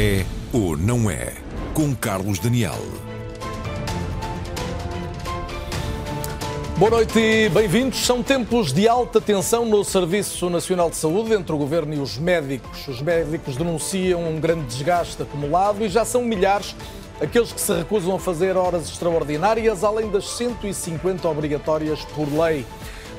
É ou não é? Com Carlos Daniel. Boa noite e bem-vindos. São tempos de alta tensão no Serviço Nacional de Saúde entre o Governo e os médicos. Os médicos denunciam um grande desgaste acumulado e já são milhares aqueles que se recusam a fazer horas extraordinárias, além das 150 obrigatórias por lei.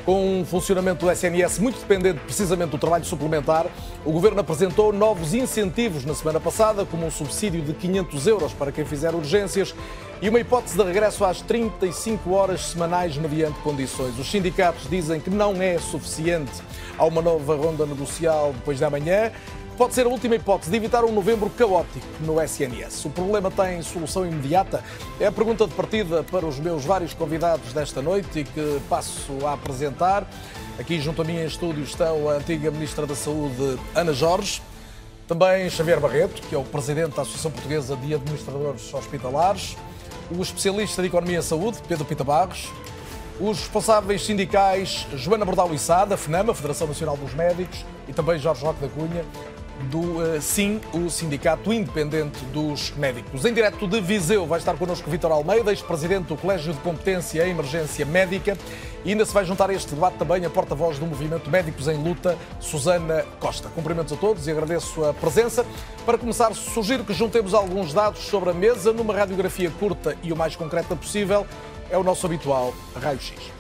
Com um funcionamento do SNS muito dependente precisamente do trabalho suplementar, o Governo apresentou novos incentivos na semana passada, como um subsídio de 500 euros para quem fizer urgências e uma hipótese de regresso às 35 horas semanais mediante condições. Os sindicatos dizem que não é suficiente. Há uma nova ronda negocial depois da manhã pode ser a última hipótese de evitar um novembro caótico no SNS. O problema tem solução imediata? É a pergunta de partida para os meus vários convidados desta noite e que passo a apresentar. Aqui junto a mim em estúdio estão a antiga Ministra da Saúde, Ana Jorge, também Xavier Barreto, que é o Presidente da Associação Portuguesa de Administradores Hospitalares, o especialista de Economia e Saúde, Pedro Pita Barros, os responsáveis sindicais Joana Bordal Içada, FNAMA, Federação Nacional dos Médicos, e também Jorge Roque da Cunha, do uh, SIM, o Sindicato Independente dos Médicos. Em direto de Viseu vai estar connosco Vítor Almeida, ex-presidente do Colégio de Competência em Emergência Médica. E ainda se vai juntar a este debate também a porta-voz do Movimento Médicos em Luta, Susana Costa. Cumprimentos a todos e agradeço a presença. Para começar, sugiro que juntemos alguns dados sobre a mesa numa radiografia curta e o mais concreta possível. É o nosso habitual raio-x.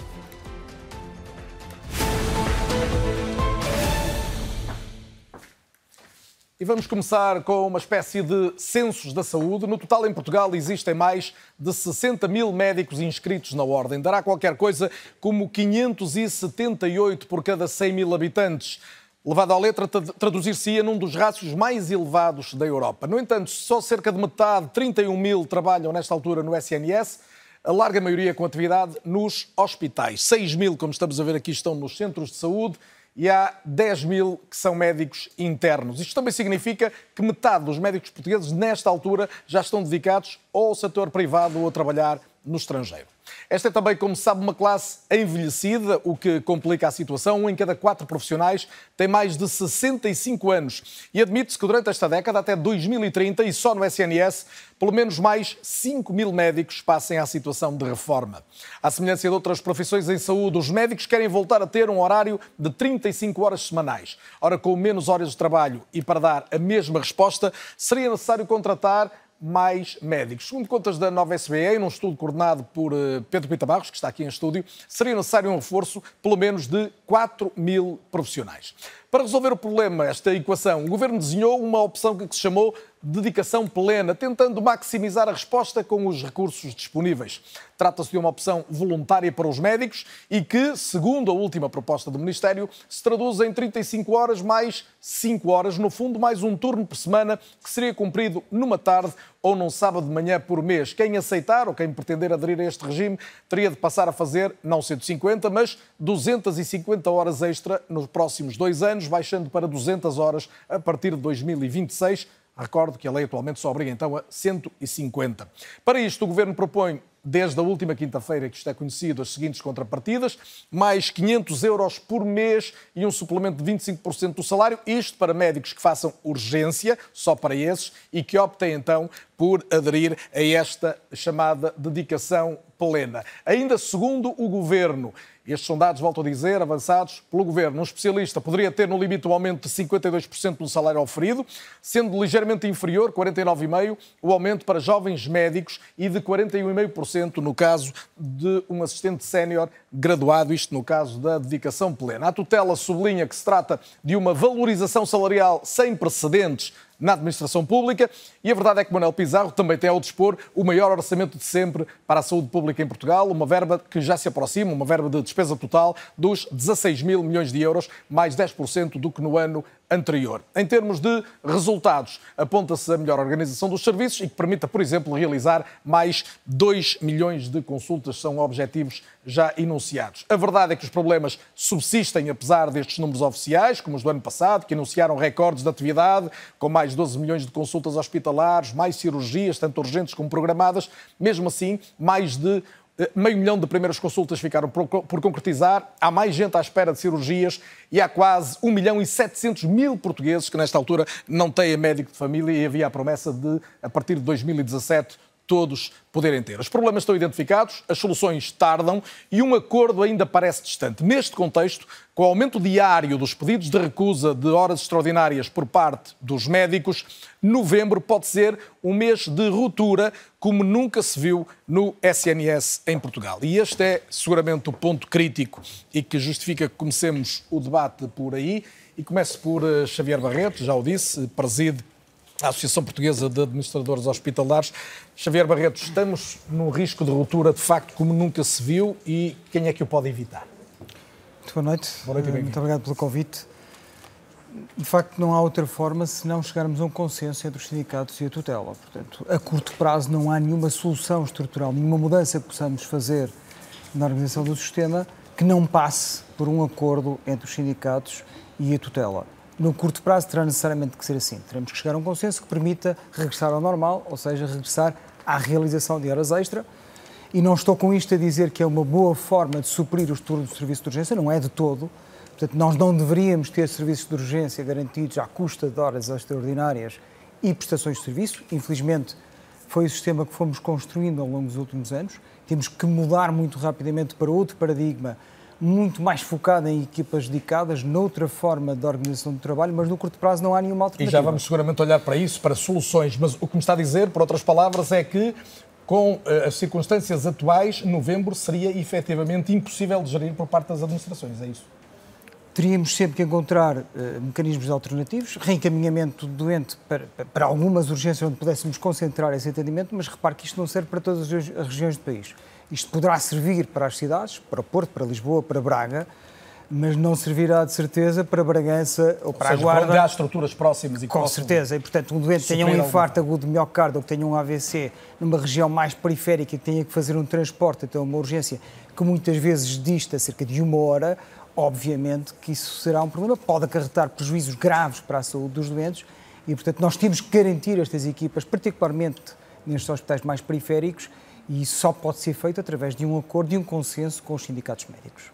E vamos começar com uma espécie de censos da saúde. No total, em Portugal, existem mais de 60 mil médicos inscritos na ordem. Dará qualquer coisa como 578 por cada 100 mil habitantes. Levado à letra, traduzir-se-ia num dos rácios mais elevados da Europa. No entanto, só cerca de metade, 31 mil, trabalham nesta altura no SNS, a larga maioria com atividade nos hospitais. 6 mil, como estamos a ver aqui, estão nos centros de saúde e há 10 mil que são médicos internos. Isto também significa que metade dos médicos portugueses, nesta altura, já estão dedicados ou ao setor privado ou a trabalhar no estrangeiro. Esta é também, como se sabe, uma classe envelhecida, o que complica a situação. Um em cada quatro profissionais tem mais de 65 anos. E admite-se que durante esta década, até 2030, e só no SNS, pelo menos mais 5 mil médicos passem à situação de reforma. À semelhança de outras profissões em saúde, os médicos querem voltar a ter um horário de 35 horas semanais. Ora, com menos horas de trabalho e para dar a mesma resposta, seria necessário contratar mais médicos. Segundo contas da nova SBE, num estudo coordenado por eh, Pedro Pita Barros, que está aqui em estúdio, seria necessário um reforço pelo menos de 4 mil profissionais. Para resolver o problema, esta equação, o Governo desenhou uma opção que se chamou dedicação plena, tentando maximizar a resposta com os recursos disponíveis. Trata-se de uma opção voluntária para os médicos e que, segundo a última proposta do Ministério, se traduz em 35 horas mais 5 horas, no fundo, mais um turno por semana que seria cumprido numa tarde ou num sábado de manhã por mês. Quem aceitar ou quem pretender aderir a este regime teria de passar a fazer não 150, mas 250 horas extra nos próximos dois anos, baixando para 200 horas a partir de 2026 Recordo que a lei atualmente só obriga então a 150. Para isto, o Governo propõe desde a última quinta-feira que isto é conhecido, as seguintes contrapartidas, mais 500 euros por mês e um suplemento de 25% do salário, isto para médicos que façam urgência, só para esses, e que optem então por aderir a esta chamada dedicação plena. Ainda segundo o Governo, estes são dados, volto a dizer, avançados pelo Governo. Um especialista poderia ter no limite um aumento de 52% no salário oferido, sendo ligeiramente inferior, 49,5%, o aumento para jovens médicos e de 41,5% no caso de um assistente sénior graduado, isto no caso da dedicação plena. A tutela sublinha que se trata de uma valorização salarial sem precedentes na administração pública. E a verdade é que Manuel Pizarro também tem ao dispor o maior orçamento de sempre para a saúde pública em Portugal, uma verba que já se aproxima, uma verba de despesa total dos 16 mil milhões de euros, mais 10% do que no ano anterior. Em termos de resultados, aponta-se a melhor organização dos serviços e que permita, por exemplo, realizar mais 2 milhões de consultas, são objetivos já enunciados. A verdade é que os problemas subsistem apesar destes números oficiais, como os do ano passado, que anunciaram recordes de atividade, com mais 12 milhões de consultas hospitalares, mais cirurgias, tanto urgentes como programadas. Mesmo assim, mais de meio milhão de primeiras consultas ficaram por, por concretizar, há mais gente à espera de cirurgias e há quase 1 milhão e 700 mil portugueses que, nesta altura, não têm médico de família e havia a promessa de, a partir de 2017, todos poderem ter. Os problemas estão identificados, as soluções tardam e um acordo ainda parece distante. Neste contexto, com o aumento diário dos pedidos de recusa de horas extraordinárias por parte dos médicos, novembro pode ser um mês de ruptura como nunca se viu no SNS em Portugal. E este é seguramente o ponto crítico e que justifica que comecemos o debate por aí. E começo por eh, Xavier Barreto, já o disse, preside a Associação Portuguesa de Administradores Hospitalares. Xavier Barreto, estamos num risco de ruptura de facto como nunca se viu e quem é que o pode evitar? Muito boa noite. Boa noite Muito obrigado pelo convite. De facto, não há outra forma se não chegarmos a um consenso entre os sindicatos e a tutela. Portanto, a curto prazo não há nenhuma solução estrutural, nenhuma mudança que possamos fazer na organização do sistema que não passe por um acordo entre os sindicatos e a tutela no curto prazo terá necessariamente que ser assim. Teremos que chegar a um consenso que permita regressar ao normal, ou seja, regressar à realização de horas extra. E não estou com isto a dizer que é uma boa forma de suprir os turnos de serviço de urgência, não é de todo. Portanto, nós não deveríamos ter serviços de urgência garantidos à custa de horas extraordinárias e prestações de serviço. Infelizmente, foi o sistema que fomos construindo ao longo dos últimos anos. Temos que mudar muito rapidamente para outro paradigma muito mais focada em equipas dedicadas, noutra forma de organização do trabalho, mas no curto prazo não há nenhuma alternativa. E já vamos seguramente olhar para isso, para soluções, mas o que me está a dizer, por outras palavras, é que com uh, as circunstâncias atuais, novembro seria efetivamente impossível de gerir por parte das administrações, é isso? Teríamos sempre que encontrar uh, mecanismos alternativos, reencaminhamento do doente para, para algumas urgências onde pudéssemos concentrar esse atendimento, mas repare que isto não serve para todas as regiões do país. Isto poderá servir para as cidades, para Porto, para Lisboa, para Braga, mas não servirá de certeza para Bragança ou para ou seja, a Guarda. Para estruturas próximas e Com certeza, e portanto um doente tenha um infarto agudo de miocárdio ou que tenha um AVC numa região mais periférica e que tenha que fazer um transporte até uma urgência que muitas vezes dista cerca de uma hora, obviamente que isso será um problema, pode acarretar prejuízos graves para a saúde dos doentes e portanto nós temos que garantir estas equipas, particularmente nestes hospitais mais periféricos, e isso só pode ser feito através de um acordo e um consenso com os sindicatos médicos.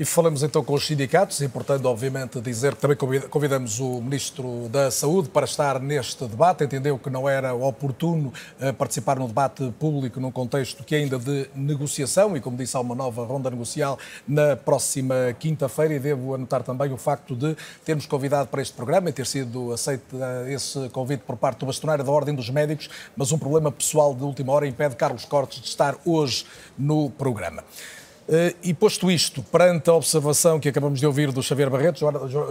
E falamos então com os sindicatos e, portanto, obviamente, dizer que também convidamos o Ministro da Saúde para estar neste debate. Entendeu que não era oportuno eh, participar no debate público num contexto que é ainda de negociação e, como disse, há uma nova ronda negocial na próxima quinta-feira. E devo anotar também o facto de termos convidado para este programa e ter sido aceito eh, esse convite por parte do bastonário da Ordem dos Médicos, mas um problema pessoal de última hora impede Carlos Cortes de estar hoje no programa. Eh, e posto isto, perante a observação que acabamos de ouvir do Xavier Barreto,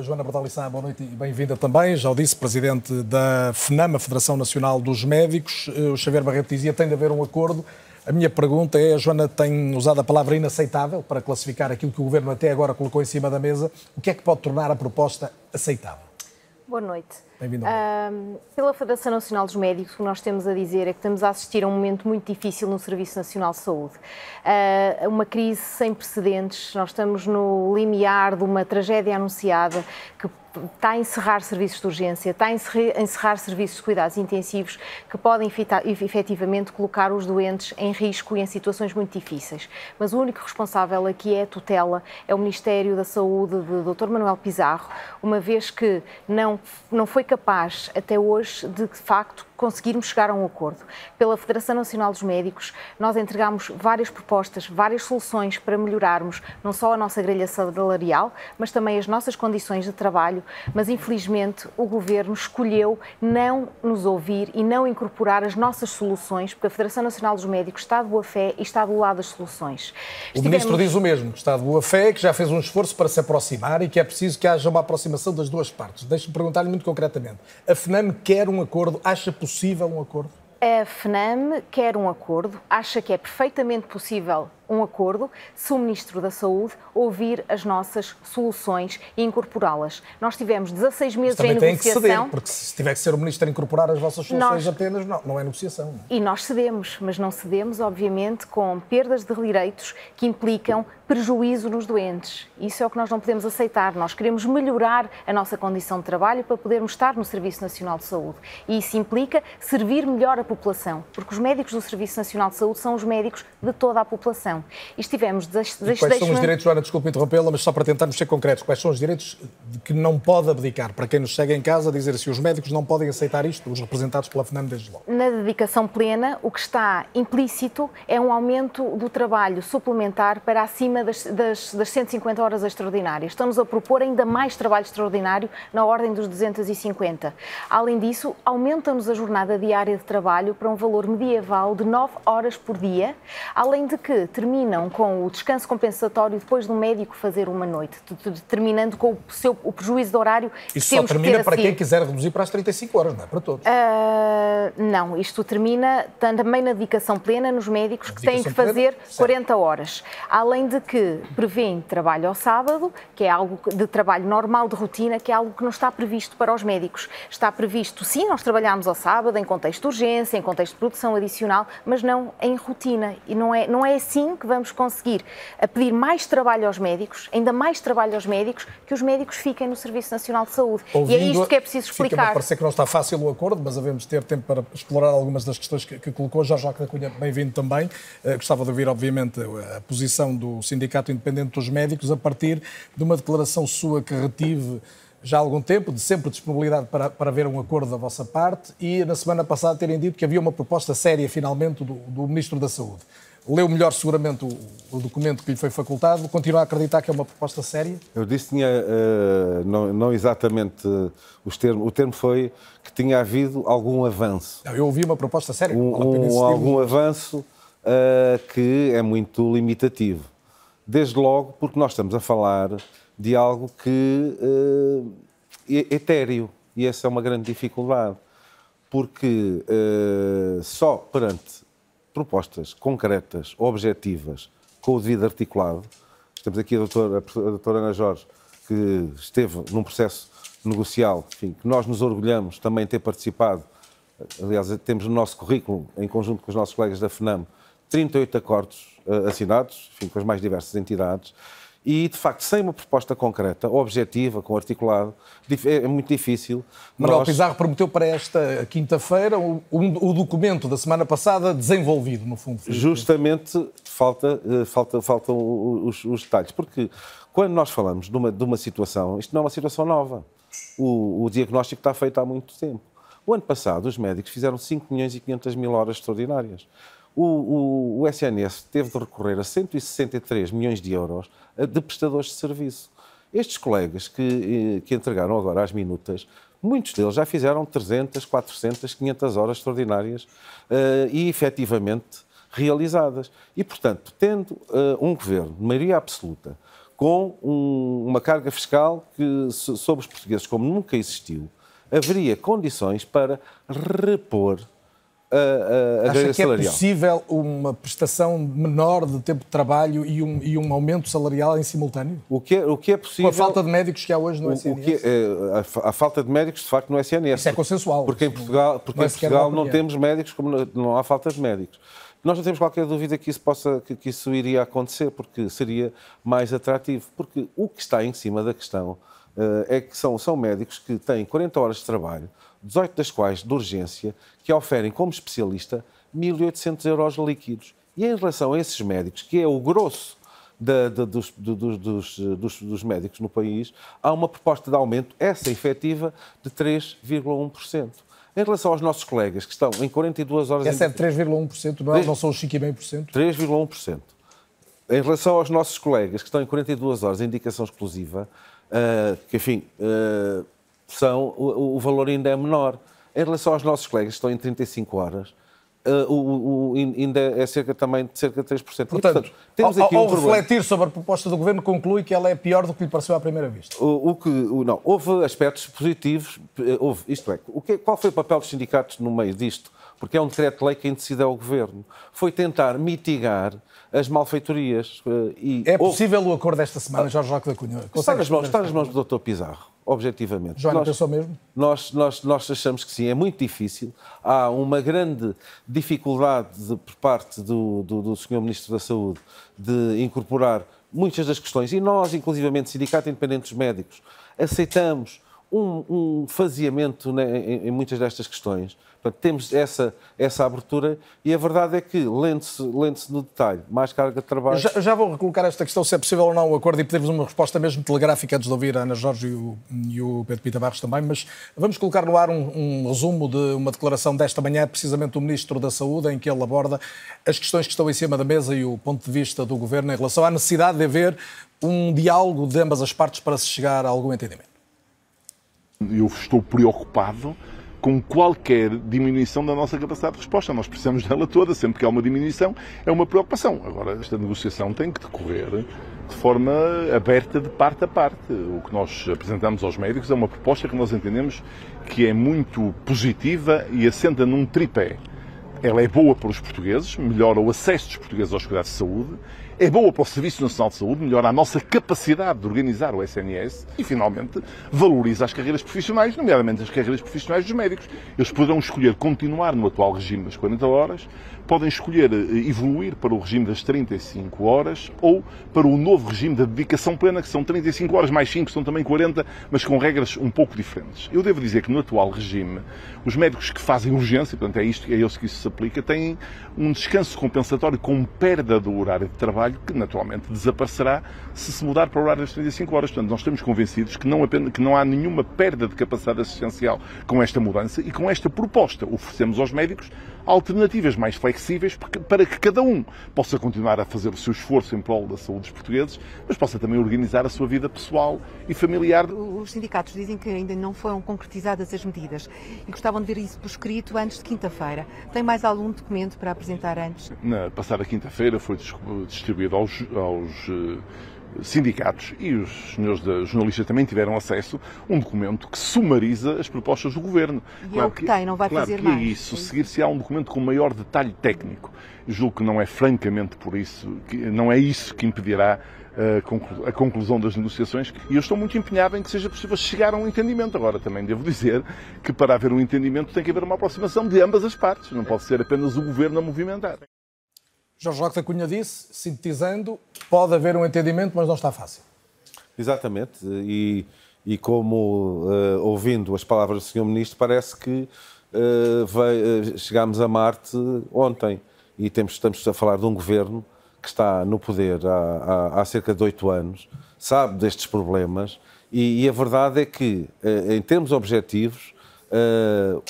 Joana Bordalissá, boa noite e bem-vinda também, já o disse, presidente da FNAM, a Federação Nacional dos Médicos. Eh, o Xavier Barreto dizia tem de haver um acordo. A minha pergunta é, a Joana tem usado a palavra inaceitável para classificar aquilo que o Governo até agora colocou em cima da mesa. O que é que pode tornar a proposta aceitável? Boa noite. Bem-vindo. Uh, pela Federação Nacional dos Médicos, o que nós temos a dizer é que estamos a assistir a um momento muito difícil no Serviço Nacional de Saúde. Uh, uma crise sem precedentes, nós estamos no limiar de uma tragédia anunciada que está a encerrar serviços de urgência, está a encerrar serviços de cuidados intensivos que podem efetivamente colocar os doentes em risco e em situações muito difíceis. Mas o único responsável aqui é a tutela, é o Ministério da Saúde de Dr. Manuel Pizarro, uma vez que não, não foi capaz até hoje de, de facto, conseguirmos chegar a um acordo. Pela Federação Nacional dos Médicos, nós entregamos várias propostas, várias soluções para melhorarmos não só a nossa grelha salarial, mas também as nossas condições de trabalho, mas infelizmente o Governo escolheu não nos ouvir e não incorporar as nossas soluções, porque a Federação Nacional dos Médicos está de boa fé e está do lado das soluções. O Estivemos... Ministro diz o mesmo, que está de boa fé, que já fez um esforço para se aproximar e que é preciso que haja uma aproximação das duas partes. Deixe-me perguntar-lhe muito concretamente. A FNAM quer um acordo, acha possível um acordo? A FNAM quer um acordo, acha que é perfeitamente possível um acordo, se o Ministro da Saúde ouvir as nossas soluções e incorporá-las. Nós tivemos 16 meses em negociação. Tem que ceder, porque se tiver que ser o Ministro a incorporar as vossas soluções nós... apenas, não, não é negociação. E nós cedemos, mas não cedemos, obviamente, com perdas de direitos que implicam prejuízo nos doentes. Isso é o que nós não podemos aceitar. Nós queremos melhorar a nossa condição de trabalho para podermos estar no Serviço Nacional de Saúde. E isso implica servir melhor a população, porque os médicos do Serviço Nacional de Saúde são os médicos de toda a população. E estivemos... Des, des, quais são os direitos, Joana, desculpe interrompê-la, mas só para tentarmos ser concretos, quais são os direitos que não pode abdicar? Para quem nos chega em casa, dizer assim, os médicos não podem aceitar isto, os representados pela FNAM desde logo. Na dedicação plena, o que está implícito é um aumento do trabalho suplementar para acima das, das, das 150 horas extraordinárias. Estamos a propor ainda mais trabalho extraordinário na ordem dos 250. Além disso, aumenta-nos a jornada diária de trabalho para um valor medieval de 9 horas por dia, além de que terminam com o descanso compensatório depois do médico fazer uma noite, terminando com o, seu, o prejuízo de horário Isso só termina para quem quiser reduzir para as 35 horas, não é para todos? Uh, não, isto termina também na dedicação plena nos médicos que têm que fazer plena? 40 horas. Além de que prevêem trabalho ao sábado, que é algo de trabalho normal, de rotina, que é algo que não está previsto para os médicos. Está previsto, sim, nós trabalhamos ao sábado em contexto de urgência, em contexto de produção adicional, mas não em rotina. E não é, não é assim que vamos conseguir a pedir mais trabalho aos médicos, ainda mais trabalho aos médicos, que os médicos fiquem no Serviço Nacional de Saúde. Ouvindo, e é isto que é preciso explicar. Fica-me a parecer que não está fácil o acordo, mas havemos de ter tempo para explorar algumas das questões que, que colocou. Jorge Joaquim da Cunha, bem-vindo também. Uh, gostava de ouvir, obviamente, a posição do Sindicato Independente dos Médicos a partir de uma declaração sua que retive já há algum tempo, de sempre disponibilidade para, para ver um acordo da vossa parte e na semana passada terem dito que havia uma proposta séria, finalmente, do, do Ministro da Saúde leu melhor seguramente o, o, documento que lhe foi facultado, continua a acreditar que é uma proposta séria? Eu disse tinha, uh, não, não, exatamente uh, os termos, o termo foi que tinha havido algum avanço. Não, eu ouvi uma proposta séria. Um, um, algum avanço uh, que é muito limitativo. Desde logo porque nós estamos a falar de algo que é etéreo e essa é uma grande dificuldade. Porque só perante propostas concretas, objetivas, com o devido articulado. Temos aqui a doutora, a doutora Ana Jorge, que esteve num processo negocial, enfim, que nós nos orgulhamos também de ter participado. Aliás, temos no nosso currículo, em conjunto com os nossos colegas da FNAM, 38 acordos uh, assinados, enfim, com as mais diversas entidades, e, de facto, sem uma proposta concreta, objetiva, com articulado, é muito difícil. Manuel nós... Pizarro prometeu para esta quinta-feira o, o, documento da semana passada desenvolvido, no fundo. Justamente falta, eh, falta, faltam os, os detalhes, porque quando nós falamos de uma, de uma situação, isto não é uma situação nova. O, o diagnóstico está feito há muito tempo. O ano passado, os médicos fizeram 5 milhões e 500 mil horas extraordinárias. O, o, o, SNS teve de recorrer a 163 milhões de euros de prestadores de serviço. Estes colegas que, eh, que entregaram agora as minutas, muitos deles já fizeram 300, 400, 500 horas extraordinárias uh, e efetivamente realizadas. E, portanto, tendo uh, um governo de maioria absoluta, com um, uma carga fiscal que sobre os portugueses como nunca existiu, haveria condições para repor a, a, Acha que é possível uma prestação menor de tempo de trabalho e um, e um aumento salarial em simultâneo? O que, é, o que é possível... Com a falta de médicos que há hoje no SNS? O que é, a, a, falta de médicos, de facto, no SNS. Isso é consensual. Porque em Portugal, porque não, em Portugal não temos médicos, como não, não há falta de médicos. Nós não temos qualquer dúvida que isso, possa, que, que isso iria acontecer, porque seria mais atrativo. Porque o que está em cima da questão uh, é que são, são médicos que têm 40 horas de trabalho, 18 das quais de urgência, que oferem como especialista 1.800 euros líquidos. E em relação a esses médicos, que é o grosso da, da, dos, dos, dos, dos, médicos no país, há uma proposta de aumento, essa efetiva, de 3,1%. Em relação aos nossos colegas que estão em 42 horas... Essa em... é 3,1%, não, é? não são os 5,5%? 3,1%. Em relação aos nossos colegas que estão em 42 horas em indicação exclusiva, uh, que, enfim, uh, são, o, o, valor ainda é menor. Em relação aos nossos colegas que estão em 35 horas, uh, o, o, ainda é cerca também de cerca de 3%. Portanto, e, portanto temos aqui ao, ao um refletir sobre a proposta do Governo, conclui que ela é pior do que lhe pareceu à primeira vista. O, o que, o, não, houve aspectos positivos, eh, houve, isto é, o que, qual foi o papel dos sindicatos no meio disto? Porque é um decreto-lei que decide ao Governo. Foi tentar mitigar as malfeitorias. Eh, e é possível houve... o acordo desta semana, Jorge Roque da Cunha? Está nas, mãos, está nas mãos do Dr. Pizarro objetivamente. Joana, nós, pensou mesmo? Nós, nós, nós achamos que sim, é muito difícil. Há uma grande dificuldade de, por parte do, do, do Sr. Ministro da Saúde de incorporar muitas das questões, e nós, inclusivamente, Sindicato Independente dos Médicos, aceitamos um, um faseamento né, em, em, muitas destas questões. Portanto, temos essa, essa abertura e a verdade é que, lendo-se lendo no detalhe, mais carga de trabalho. Já, já, vou recolocar esta questão, se é possível ou não o acordo, e pedir-vos uma resposta mesmo telegráfica antes de ouvir a Ana Jorge e o, e o Pedro Pita Barros também, mas vamos colocar no ar um, um, resumo de uma declaração desta manhã, precisamente do Ministro da Saúde, em que ele aborda as questões que estão em cima da mesa e o ponto de vista do Governo em relação à necessidade de haver um diálogo de ambas as partes para se chegar a algum entendimento. Eu estou preocupado com qualquer diminuição da nossa capacidade de resposta. Nós precisamos dela toda, sempre que há uma diminuição, é uma preocupação. Agora, esta negociação tem que decorrer de forma aberta de parte a parte. O que nós apresentamos aos médicos é uma proposta que nós entendemos que é muito positiva e assenta num tripé. Ela é boa para os portugueses, melhora o acesso dos portugueses aos cuidados de saúde, é boa para o Serviço Nacional de Saúde, melhora a nossa capacidade de organizar o SNS e, finalmente, valoriza as carreiras profissionais, nomeadamente as carreiras profissionais dos médicos. Eles poderão escolher continuar no atual regime das 40 horas, podem escolher eh, evoluir para o regime das 35 horas ou para o novo regime da dedicação plena, que são 35 horas mais 5, são também 40, mas com regras um pouco diferentes. Eu devo dizer que no atual regime, os médicos que fazem urgência, portanto é isto, é isso que isso se aplica, têm um descanso compensatório com perda do horário de trabalho, que naturalmente desaparecerá se se mudar para o horário das 35 horas. Portanto, nós estamos convencidos que não, apenas, que não há nenhuma perda de capacidade assistencial com esta mudança e com esta proposta oferecemos aos médicos alternativas mais flexíveis para que cada um possa continuar a fazer o seu esforço em prol da saúde dos portugueses, mas possa também organizar a sua vida pessoal e familiar. Os sindicatos dizem que ainda não foram concretizadas as medidas e gostavam de ver isso por escrito antes de quinta-feira. Tem mais algum documento para apresentar antes? Na passada quinta-feira foi distribuído aos, aos eh, sindicatos e os senhores jornalistas também tiveram acesso a um documento que sumariza as propostas do Governo. E claro é o que, que tem, não vai claro fazer que mais. É isso, seguir-se há um documento com maior detalhe técnico. Julgo que não é francamente por isso, que não é isso que impedirá a conclusão das negociações e eu estou muito empenhado em que seja possível chegar a um entendimento. Agora, também devo dizer que para haver um entendimento tem que haver uma aproximação de ambas as partes, não pode ser apenas o governo a movimentar. Jorge Roque da Cunha disse, sintetizando, pode haver um entendimento, mas não está fácil. Exatamente, e, e como uh, ouvindo as palavras do Sr. Ministro, parece que uh, veio, uh, chegámos a Marte ontem e temos, estamos a falar de um governo que está no poder há, há, há cerca de oito anos, sabe destes problemas e, e, a verdade é que, em termos objetivos,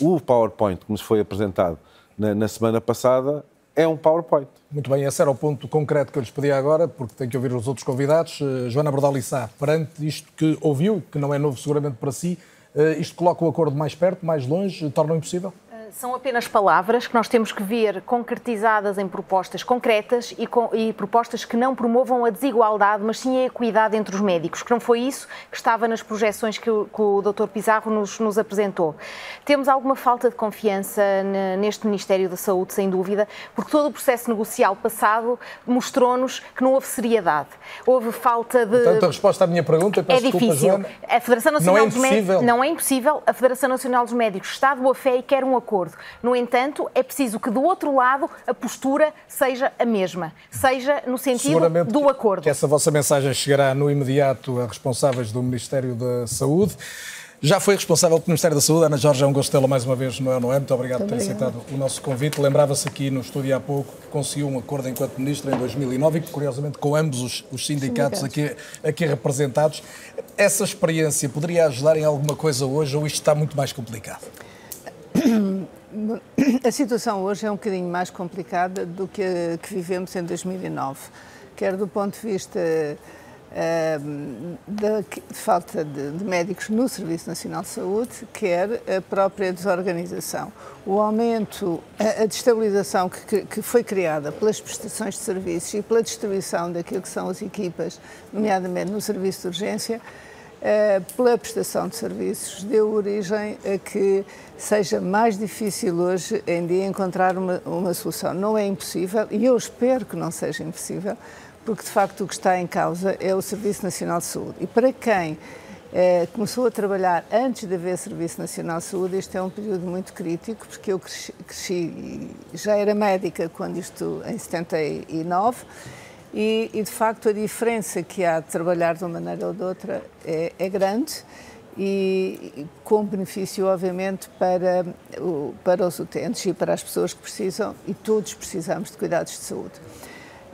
o PowerPoint que nos foi apresentado na, na semana passada é um PowerPoint. Muito bem, esse era o ponto concreto que eu lhes pedi agora, porque tenho que ouvir os outros convidados. Uh, Joana Bordalissá, perante isto que ouviu, que não é novo seguramente para si, uh, isto coloca o acordo mais perto, mais longe, torna-o impossível? São apenas palavras que nós temos que ver concretizadas em propostas concretas e, com, e, propostas que não promovam a desigualdade, mas sim a equidade entre os médicos, que não foi isso que estava nas projeções que o, que o Dr. Pizarro nos, nos, apresentou. Temos alguma falta de confiança neste Ministério da Saúde, sem dúvida, porque todo o processo negocial passado mostrou-nos que não houve seriedade. Houve falta de. Portanto, a resposta à minha pergunta, é difícil. Joana, a Federação Nacional não é dos Médicos. Não é impossível. A Federação Nacional dos Médicos está de boa fé e quer um acordo acordo. No entanto, é preciso que do outro lado a postura seja a mesma, seja no sentido do acordo. Que essa vossa mensagem chegará no imediato a responsáveis do Ministério da Saúde. Já foi responsável pelo Ministério da Saúde, Ana Jorge, é um gosto tê-la mais uma vez no É Não É. Muito obrigado por ter aceitado o nosso convite. Lembrava-se aqui no estúdio há pouco que conseguiu um acordo enquanto Ministra em 2009 e, curiosamente, com ambos os, os sindicatos, sindicatos. Aqui, aqui representados. Essa experiência poderia ajudar em alguma coisa hoje ou isto está muito mais complicado? A situação hoje é um bocadinho mais complicada do que a que vivemos em 2009, quer do ponto de vista da falta de, médicos no Serviço Nacional de Saúde, quer a própria desorganização. O aumento, a, destabilização que, foi criada pelas prestações de serviços e pela distribuição daquilo que são as equipas, nomeadamente no serviço de urgência, uh, pela prestação de serviços, deu origem a que seja mais difícil hoje em dia encontrar uma, uma solução. Não é impossível, e eu espero que não seja impossível, porque de facto o que está em causa é o Serviço Nacional de Saúde. E para quem eh, começou a trabalhar antes de haver Serviço Nacional de Saúde, este é um período muito crítico, porque eu cresci, cresci já era médica quando isto, em 79, e, e, de facto a diferença que há de trabalhar de uma maneira ou de outra é, é grande e com benefício, obviamente, para, para os utentes e para as pessoas que precisam, e todos precisamos de cuidados de saúde.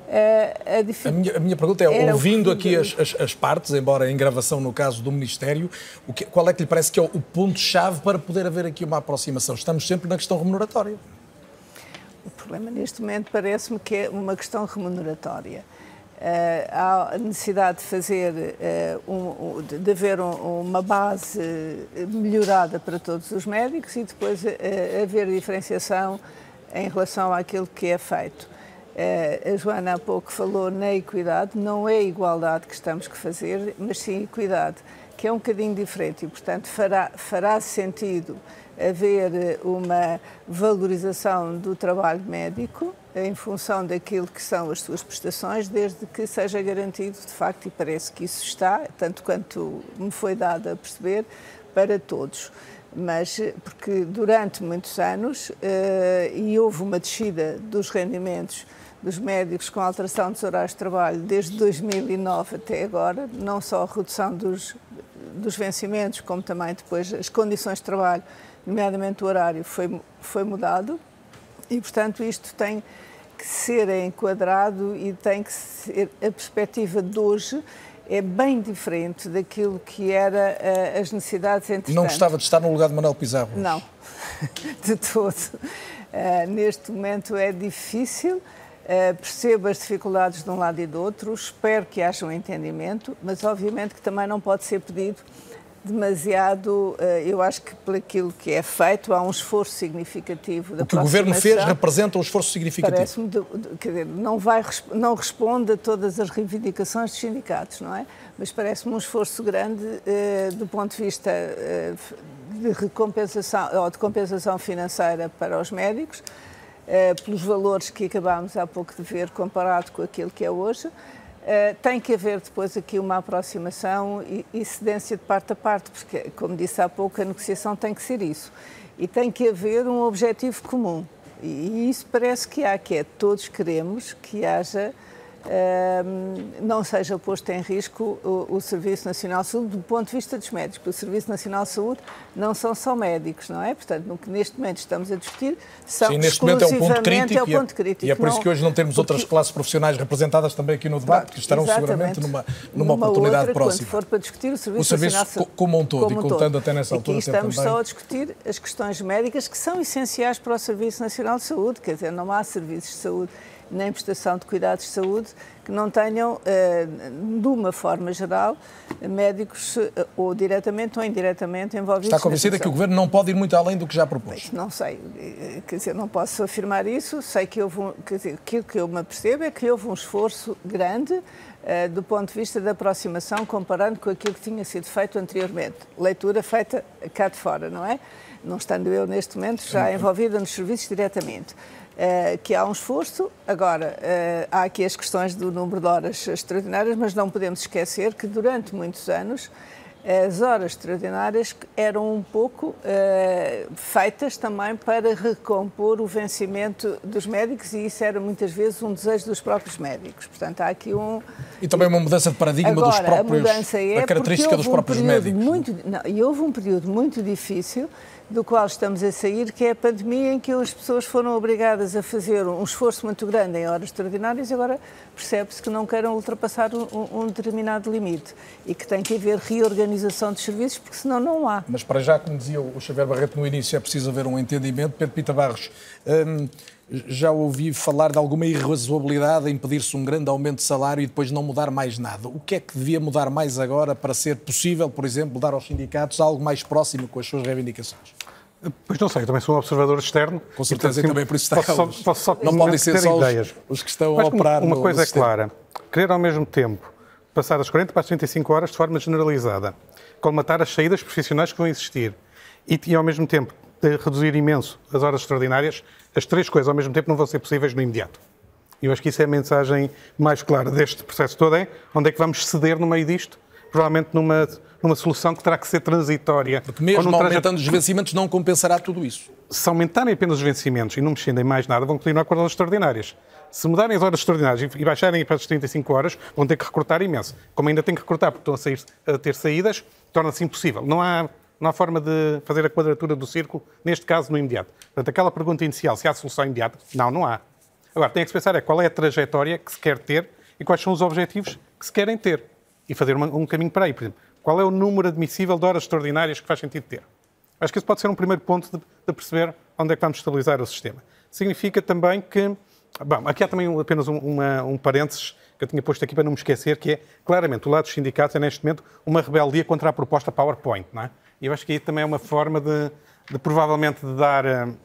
A, a, minha, a, minha, pergunta é, ouvindo aqui as, as, as, partes, embora em gravação no caso do Ministério, o que, qual é que lhe parece que é o, o ponto-chave para poder haver aqui uma aproximação? Estamos sempre na questão remuneratória. O problema neste momento parece-me que é uma questão remuneratória. Uh, há a necessidade de fazer, uh, um, de haver um, uma base melhorada para todos os médicos e depois uh, haver diferenciação em relação àquilo que é feito. A Joana há pouco falou na equidade, não é igualdade que estamos que fazer, mas sim equidade, que é um bocadinho diferente e, portanto, fará, fará sentido haver uma valorização do trabalho médico em função daquilo que são as suas prestações, desde que seja garantido, de facto, e parece que isso está, tanto quanto me foi dado a perceber, para todos. Mas porque durante muitos anos uh, e houve uma descida dos rendimentos dos médicos com alteração dos horários de trabalho desde 2009 até agora, não só a redução dos, dos vencimentos, como também depois as condições de trabalho, nomeadamente o horário, foi, foi mudado e, portanto, isto tem que ser enquadrado e tem que ser a perspectiva de hoje é bem diferente daquilo que era uh, as necessidades entretanto. Não gostava de estar no lugar de Manuel Pizarro? Não, de todo. Uh, neste momento é difícil, Uh, percebo as dificuldades de um lado e do outro, espero que haja um entendimento, mas obviamente que também não pode ser pedido demasiado, uh, eu acho que por aquilo que é feito há um esforço significativo da O que o Governo fez representa um esforço significativo. Parece-me, quer dizer, não, vai, não responde a todas as reivindicações dos sindicatos, não é? Mas parece-me um esforço grande uh, do ponto de vista de recompensação, ou de compensação financeira para os médicos, eh, pelos valores que acabámos há pouco de ver comparado com aquilo que é hoje. Uh, tem que haver depois aqui uma aproximação e, e cedência de parte a parte, porque, como disse há pouco, a negociação tem que ser isso. E tem que haver um objetivo comum. E, e isso parece que há, que é todos queremos que haja não seja posto em risco o, o, Serviço Nacional de Saúde do ponto de vista dos médicos, porque o Serviço Nacional de Saúde não são só médicos, não é? Portanto, no que neste momento estamos a discutir são Sim, neste momento é o ponto crítico, é o ponto crítico e é, por isso que hoje não temos porque... outras classes profissionais representadas também aqui no debate, que estarão seguramente numa, numa, numa oportunidade outra, próxima. Quando for para discutir o Serviço, o serviço Nacional de Saúde como um todo, como e contando até nessa altura. Aqui estamos só a discutir as questões médicas que são essenciais para o Serviço Nacional de Saúde, quer dizer, não há serviços de saúde nem prestação de cuidados de saúde que não tenham, eh, de uma forma geral, médicos eh, ou diretamente ou indiretamente envolvidos. Está convencida que o Governo não pode ir muito além do que já propôs? Não sei, eh, quer dizer, não posso afirmar isso. Sei que houve, um, quer dizer, aquilo que eu me apercebo é que houve um esforço grande do ponto de vista da aproximação, comparando com aquilo que tinha sido feito anteriormente. Leitura feita cá de fora, não é? Não estando eu neste momento já envolvida nos serviços diretamente. Uh, que há um esforço. Agora, uh, há aqui as questões do número de horas extraordinárias, mas não podemos esquecer que durante muitos anos as horas extraordinárias eram um pouco uh, feitas também para recompor o vencimento dos médicos e isso era muitas vezes um desejo dos próprios médicos. Portanto, há aqui um... E também uma mudança de paradigma Agora, dos próprios... a mudança é a característica dos próprios um médicos. Muito, não, e houve um período muito difícil do qual estamos a sair, que é a pandemia em que as pessoas foram obrigadas a fazer um esforço muito grande em horas extraordinárias e agora percebe-se que não queiram ultrapassar um, um, determinado limite e que tem que haver reorganização de serviços, porque senão não há. Mas para já, como dizia o Xavier Barreto no início, é preciso haver um entendimento. Pedro Pita Barros, hum, já ouvi falar de alguma irrazoabilidade em pedir-se um grande aumento de salário e depois não mudar mais nada. O que é que devia mudar mais agora para ser possível, por exemplo, dar aos sindicatos algo mais próximo com as suas reivindicações? Pois não sei, eu também sou um observador externo. Com certeza, e, também por isso está posso, só, posso só Não podem ser só ideias. Os, os, que estão Mas a operar Uma no, coisa no é clara, querer ao mesmo tempo passar das 40 para as 35 horas de forma generalizada, colmatar as saídas profissionais que vão existir e, e ao mesmo tempo reduzir imenso as horas extraordinárias, as três coisas ao mesmo tempo não vão ser possíveis no imediato. E eu acho que isso é a mensagem mais clara deste processo todo, é onde é que vamos ceder no meio disto, provavelmente numa, numa solução que terá que ser transitória. Porque mesmo aumentando trajeto... os vencimentos não compensará tudo isso. Se aumentarem apenas os vencimentos e não mexendo em mais nada, vão continuar com as horas extraordinárias. Se mudarem as horas extraordinárias e baixarem para as 35 horas, vão ter que recrutar imenso. Como ainda têm que recrutar porque estão a, sair, a ter saídas, torna-se impossível. Não há não há forma de fazer a quadratura do círculo, neste caso, no imediato. Portanto, aquela pergunta inicial, se há solução imediata, não, não há. Agora, tem que se pensar é qual é a trajetória que se quer ter e quais são os objetivos que se querem ter. E fazer uma, um caminho para aí. Por exemplo, qual é o número admissível de horas extraordinárias que faz sentido ter? Acho que esse pode ser um primeiro ponto de, de perceber onde é que vamos estabilizar o sistema. Significa também que. Bom, aqui há também apenas um, uma, um parênteses que eu tinha posto aqui para não me esquecer, que é, claramente, o lado dos sindicatos é, neste momento, uma rebeldia contra a proposta PowerPoint, não é? E eu acho que aí também é uma forma de, de provavelmente, de dar uh,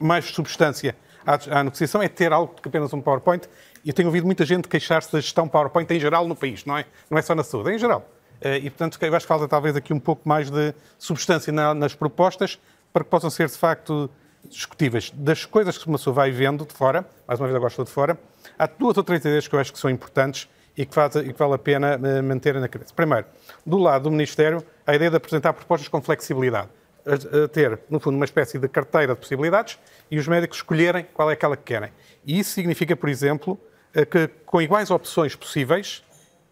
mais substância à, à, negociação, é ter algo que apenas um PowerPoint. Eu tenho ouvido muita gente queixar-se da gestão PowerPoint em geral no país, não é, não é só na saúde, é em geral. Uh, e, portanto, eu acho que falta talvez aqui um pouco mais de substância na, nas propostas para que possam ser, de facto, discutíveis. Das coisas que uma pessoa vai vendo de fora, mais uma vez eu gosto de fora, há duas ou três ideias que eu acho que são importantes e que, faz, e que vale a pena uh, manter na cabeça. Primeiro, do lado do Ministério, a ideia de apresentar propostas com flexibilidade. A, ter, no fundo, uma espécie de carteira de possibilidades e os médicos escolherem qual é aquela que querem. E isso significa, por exemplo, uh, que com iguais opções possíveis,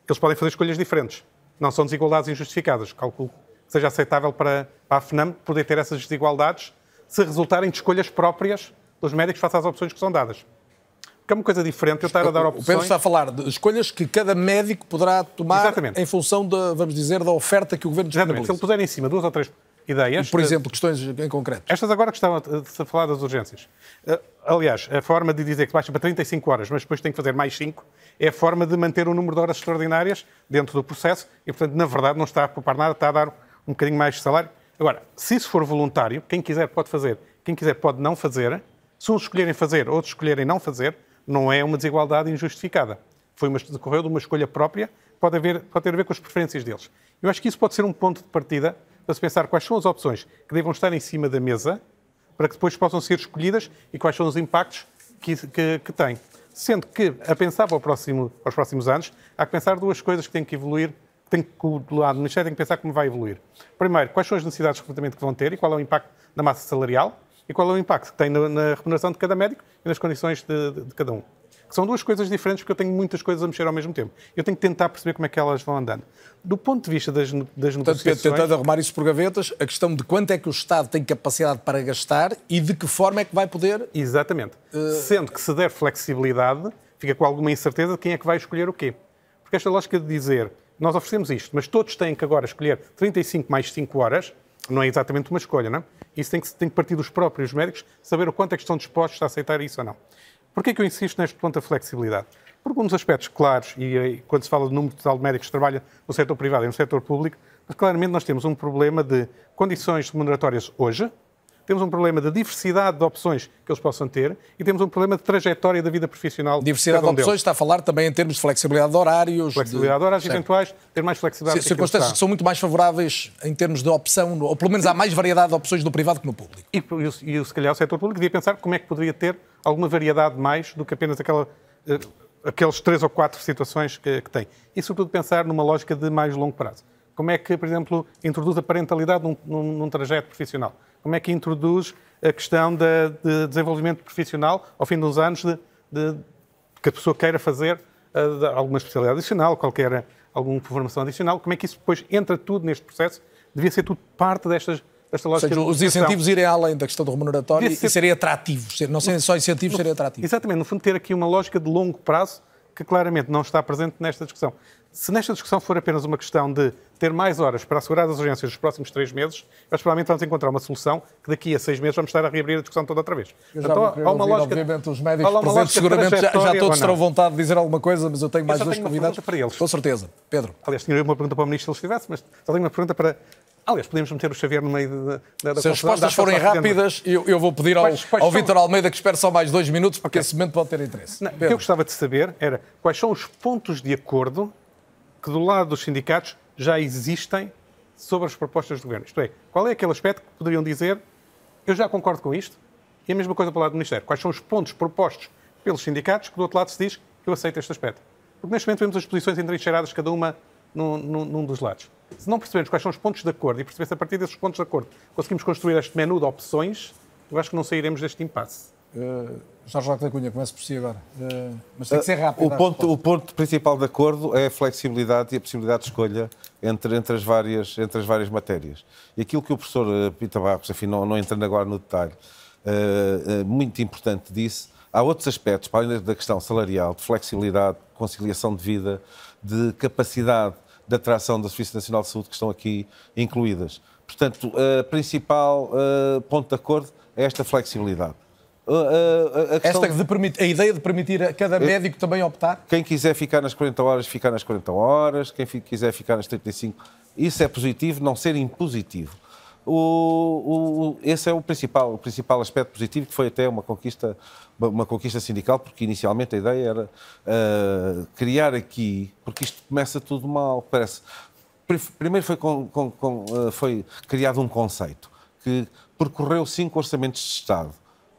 eles podem fazer escolhas diferentes. Não são desigualdades injustificadas. Calculo que seja aceitável para, para a FNAM poder ter essas desigualdades se resultarem de escolhas próprias dos médicos face às opções que são dadas que é uma coisa diferente eu estar a dar opções. O Pedro está a falar de escolhas que cada médico poderá tomar Exatamente. em função, da, vamos dizer, da oferta que o Governo disponibiliza. Exatamente. Se ele puser em cima duas ou três ideias... Por exemplo, questões em concreto. Estas agora que estavam a falar das urgências. Eh, aliás, a forma de dizer que baixa para 35 horas, mas depois tem que fazer mais 5, é a forma de manter o número de horas extraordinárias dentro do processo e, portanto, na verdade, não está a poupar nada, está a dar um bocadinho mais de salário. Agora, se isso for voluntário, quem quiser pode fazer, quem quiser pode não fazer. Se uns escolherem fazer, outros escolherem não fazer, não é uma desigualdade injustificada. Foi uma, decorreu de uma escolha própria, pode, haver, pode ter a ver com as preferências deles. Eu acho que isso pode ser um ponto de partida para se pensar quais são as opções que devam estar em cima da mesa para que depois possam ser escolhidas e quais são os impactos que, que, que têm. Sendo que, a pensar para, próximo, para os próximos anos, há que pensar duas coisas que têm que evoluir, que tem que, do lado do Ministério, tem que pensar como vai evoluir. Primeiro, quais são as necessidades de recrutamento que vão ter e qual é o impacto na massa salarial e qual é o impacto que tem na, na remuneração de cada médico e nas condições de, de, de cada um. Que são duas coisas diferentes porque eu tenho muitas coisas a mexer ao mesmo tempo. Eu tenho que tentar perceber como é que elas vão andando. Do ponto de vista das, das negociações... tentando arrumar isso por gavetas, a questão de quanto é que o Estado tem capacidade para gastar e de que forma é que vai poder... Exatamente. Uh... Sendo que se der flexibilidade, fica com alguma incerteza de quem é que vai escolher o quê. Porque esta lógica de dizer, nós oferecemos isto, mas todos têm que agora escolher 35 mais 5 horas, não é exatamente uma escolha, não é? Isso tem que, tem que partir dos próprios médicos, saber o quanto é que estão dispostos a aceitar isso ou não. Porquê que eu insisto neste ponto da flexibilidade? Por alguns aspectos claros, e, e quando se fala do número total de médicos que trabalham no setor privado e no setor público, mas claramente nós temos um problema de condições remuneratórias hoje, temos um problema de diversidade de opções que eles possam ter e temos um problema de trajetória da vida profissional. Diversidade de, de opções deles. está a falar também em termos de flexibilidade de horários. Flexibilidade de, de horários eventuais, ter mais flexibilidade. C circunstâncias que são muito mais favoráveis em termos de opção, ou pelo menos há mais variedade de opções no privado que no público. E, e, e se calhar o setor público devia pensar como é que poderia ter alguma variedade mais do que apenas aquela. Uh, aqueles três ou quatro situações que, que tem. E, sobretudo, pensar numa lógica de mais longo prazo. Como é que, por exemplo, introduz a parentalidade num, num, num trajeto profissional? Como é que introduz a questão de, de desenvolvimento profissional ao fim de uns anos de, de que a pessoa queira fazer uh, alguma especialidade adicional, qualquer alguma formação adicional? Como é que isso depois entra tudo neste processo? Devia ser tudo parte destas esta lógica seja, os incentivos irem além da questão do remuneratório ser... e serem atrativos, não serem só incentivos, serem atrativos. Exatamente, no fundo ter aqui uma lógica de longo prazo que claramente não está presente nesta discussão. Se nesta discussão for apenas uma questão de ter mais horas para assegurar as urgências nos próximos três meses, nós provavelmente vamos encontrar uma solução que daqui a seis meses vamos estar a reabrir a discussão toda outra vez. Eu já Portanto, há uma ouvir, lógica, obviamente, os médicos presentes seguramente já, já todos terão vontade de dizer alguma coisa, mas eu tenho mais eu dois convidados. para eles. Com certeza. Pedro. Aliás, tinha uma pergunta para o Ministro se ele estivesse, mas só tenho uma pergunta para Aliás, podemos meter o Xavier no meio da, da, da Se as respostas forem rápidas, eu, eu, vou pedir ao, quais, quais ao Vítor Almeida que espere só mais dois minutos, porque okay. esse momento pode ter interesse. Não, o que eu gostava de saber era quais são os pontos de acordo que, do lado dos sindicatos, já existem sobre as propostas do governo. Isto é, qual é aquele aspecto que poderiam dizer eu já concordo com isto? E a mesma coisa para o lado do Ministério. Quais são os pontos propostos pelos sindicatos que, do outro lado, se diz eu aceito este aspecto? Porque neste momento vemos as posições entrincheiradas, cada uma num, num, num dos lados. Se não percebermos quais são os pontos de acordo e perceber se a partir desses pontos de acordo conseguimos construir este menu de opções, eu acho que não sairemos deste impasse. Uh, Jorge Lacta Cunha, começo por si agora. Uh, mas tem que ser rápido. O ponto, o ponto principal de acordo é a flexibilidade e a possibilidade de escolha entre, entre, as, várias, entre as várias matérias. E aquilo que o professor Pita Barros, enfim, não, não entrando agora no detalhe, uh, muito importante disse, há outros aspectos, para além da questão salarial, de flexibilidade, conciliação de vida, de capacidade de atração do Serviço Nacional de Saúde que estão aqui incluídas. Portanto, o principal ponto de acordo é esta flexibilidade. Uh, uh, a, questão... esta de permitir, a ideia de permitir a cada médico também optar? Quem quiser ficar nas 40 horas, ficar nas 40 horas. Quem quiser ficar nas 35, isso é positivo, não ser impositivo. O, o, esse é o principal, o principal aspecto positivo, que foi até uma conquista, uma conquista sindical, porque inicialmente a ideia era uh, criar aqui, porque isto começa tudo mal, parece. Primeiro foi, com, com, com, uh, foi criado um conceito que percorreu cinco orçamentos de Estado,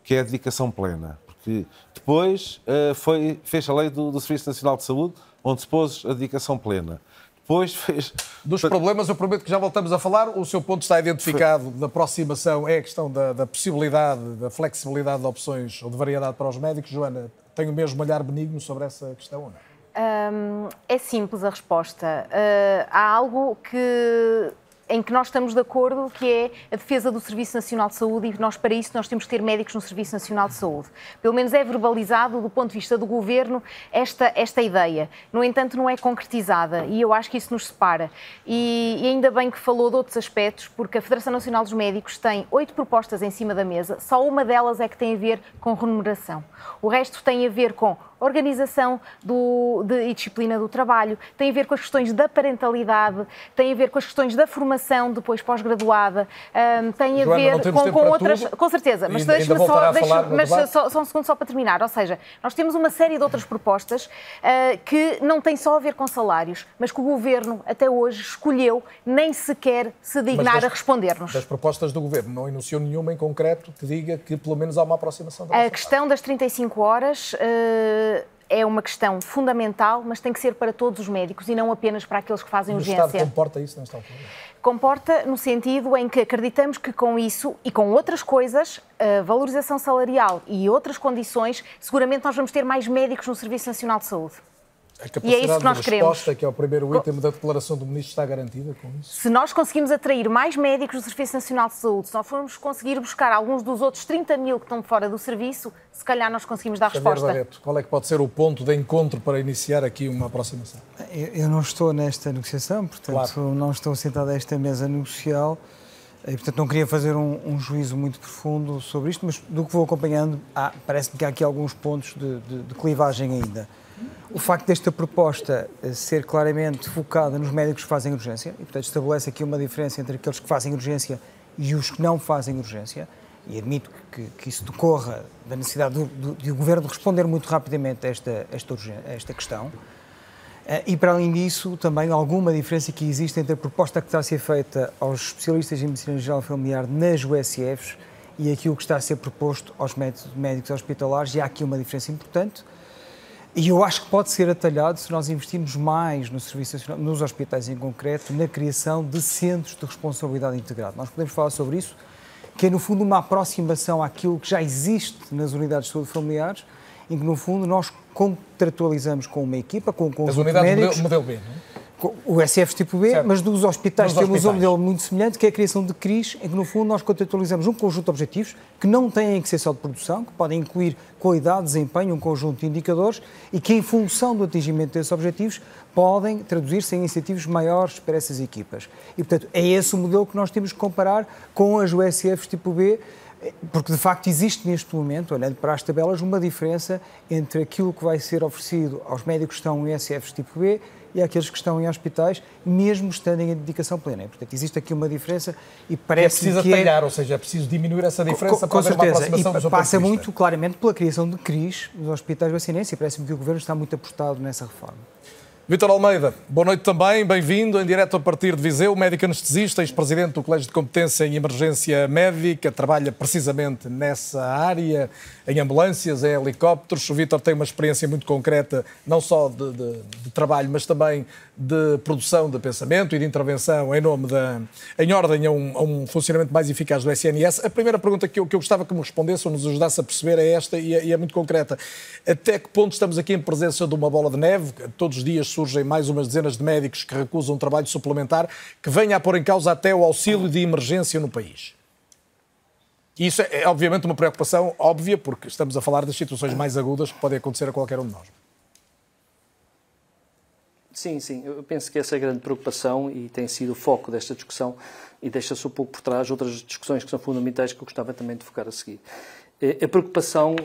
que é a dedicação plena. Porque depois uh, foi, fez a lei do, do Serviço Nacional de Saúde, onde se pôs a dedicação plena depois fez. Dos problemas, eu prometo que já voltamos a falar. O seu ponto está identificado da aproximação, é a questão da, da, possibilidade, da flexibilidade de opções ou de variedade para os médicos. Joana, tem o mesmo olhar benigno sobre essa questão ou não? Um, é simples a resposta. Uh, há algo que em que nós estamos de acordo, que é a defesa do Serviço Nacional de Saúde e nós, para isso, nós temos que ter médicos no Serviço Nacional de Saúde. Pelo menos é verbalizado, do ponto de vista do Governo, esta, esta ideia. No entanto, não é concretizada e eu acho que isso nos separa. E, e ainda bem que falou de outros aspectos, porque a Federação Nacional dos Médicos tem oito propostas em cima da mesa, só uma delas é que tem a ver com remuneração. O resto tem a ver com organização do, de, e disciplina do trabalho, tem a ver com as questões da parentalidade, tem a ver com as questões da formação depois pós-graduada, um, tem a Joana, ver com, com outras. Tudo. Com certeza, mas deixe-me só, deixe, mas só, só, um segundo só para terminar. Ou seja, nós temos uma série de outras propostas uh, que não têm só a ver com salários, mas que o governo até hoje escolheu nem sequer se dignar das, a responder-nos. Das propostas do governo, não enunciou nenhuma em concreto que diga que pelo menos há uma aproximação da A questão das 35 horas. Uh, é uma questão fundamental, mas tem que ser para todos os médicos e não apenas para aqueles que fazem o urgência. O Estado comporta isso nesta altura? Comporta no sentido em que acreditamos que com isso e com outras coisas, a valorização salarial e outras condições, seguramente nós vamos ter mais médicos no Serviço Nacional de Saúde. A capacidade e é isso que nós de resposta, queremos. que é o primeiro item da declaração do Ministro, está garantida com isso? Se nós conseguimos atrair mais médicos do Serviço Nacional de Saúde, se nós formos conseguir buscar alguns dos outros 30 mil que estão fora do serviço, se calhar nós conseguimos dar Xavier resposta. Barreto, qual é que pode ser o ponto de encontro para iniciar aqui uma aproximação? Eu não estou nesta negociação, portanto claro. não estou sentado a esta mesa negocial. E, portanto, não queria fazer um, um, juízo muito profundo sobre isto, mas do que vou acompanhando, parece-me que há aqui alguns pontos de, de, de clivagem ainda. O facto desta proposta eh, ser claramente focada nos médicos que fazem urgência, e portanto estabelece aqui uma diferença entre aqueles que fazem urgência e os que não fazem urgência, e admito que, que isso decorra da necessidade do, do, do, Governo de responder muito rapidamente a esta, esta, a esta questão. Eh, e, para além disso, também alguma diferença que existe entre a proposta que está a ser feita aos especialistas em medicina geral familiar nas USFs e aquilo que está a ser proposto aos médicos hospitalares, e há aqui uma diferença importante. E eu acho que pode ser atalhado se nós investirmos mais no Serviço nos hospitais em concreto, na criação de centros de responsabilidade integrada. Nós podemos falar sobre isso, que é no fundo uma aproximação àquilo que já existe nas unidades de saúde familiares, em que no fundo nós contratualizamos com uma equipa, com um conjunto As unidades de médicos, modelo, modelo B, não é? O SF tipo B, certo. mas dos hospitais Nos temos hospitais. um modelo muito semelhante, que é a criação de CRIs, em que no fundo nós contratualizamos um conjunto de objetivos que não têm que ser só de produção, que podem incluir qualidade, desempenho, um conjunto de indicadores e que em função do atingimento desses objetivos podem traduzir-se em incentivos maiores para essas equipas. E portanto é esse o modelo que nós temos que comparar com as USFs tipo B, porque de facto existe neste momento, olhando para as tabelas, uma diferença entre aquilo que vai ser oferecido aos médicos que estão em USFs tipo B e àqueles que estão em hospitais, mesmo estando em dedicação plena. E, portanto, existe aqui uma diferença e parece que é preciso atalhar, ou seja, é preciso diminuir essa diferença com, com certeza. e passa muito claramente pela criação de CRIs nos hospitais vacinenses e parece-me que o Governo está muito apostado nessa reforma. Vitor Almeida, boa noite também, bem-vindo em direto a partir de Viseu, médico anestesista, ex-presidente do Colégio de Competência em Emergência Médica, trabalha precisamente nessa área, em ambulâncias, em helicópteros. O Vitor tem uma experiência muito concreta, não só de, de, de, trabalho, mas também de produção de pensamento e de intervenção em nome da, em ordem a um, a um funcionamento mais eficaz do SNS. A primeira pergunta que eu, que eu gostava que me respondesse ou nos ajudasse a perceber é esta e é, e é muito concreta. Até que ponto estamos aqui em presença de uma bola de neve? Todos os dias surgem mais umas dezenas de médicos que recusam trabalho suplementar que venha a pôr em causa até o auxílio de emergência no país. Isso é, é, obviamente, uma preocupação óbvia, porque estamos a falar das situações mais agudas que podem acontecer a qualquer um de nós. Sim, sim. Eu penso que essa é a grande preocupação e tem sido o foco desta discussão e deixa-se um pouco por trás outras discussões que são fundamentais que eu gostava também de focar a seguir. Eh, a preocupação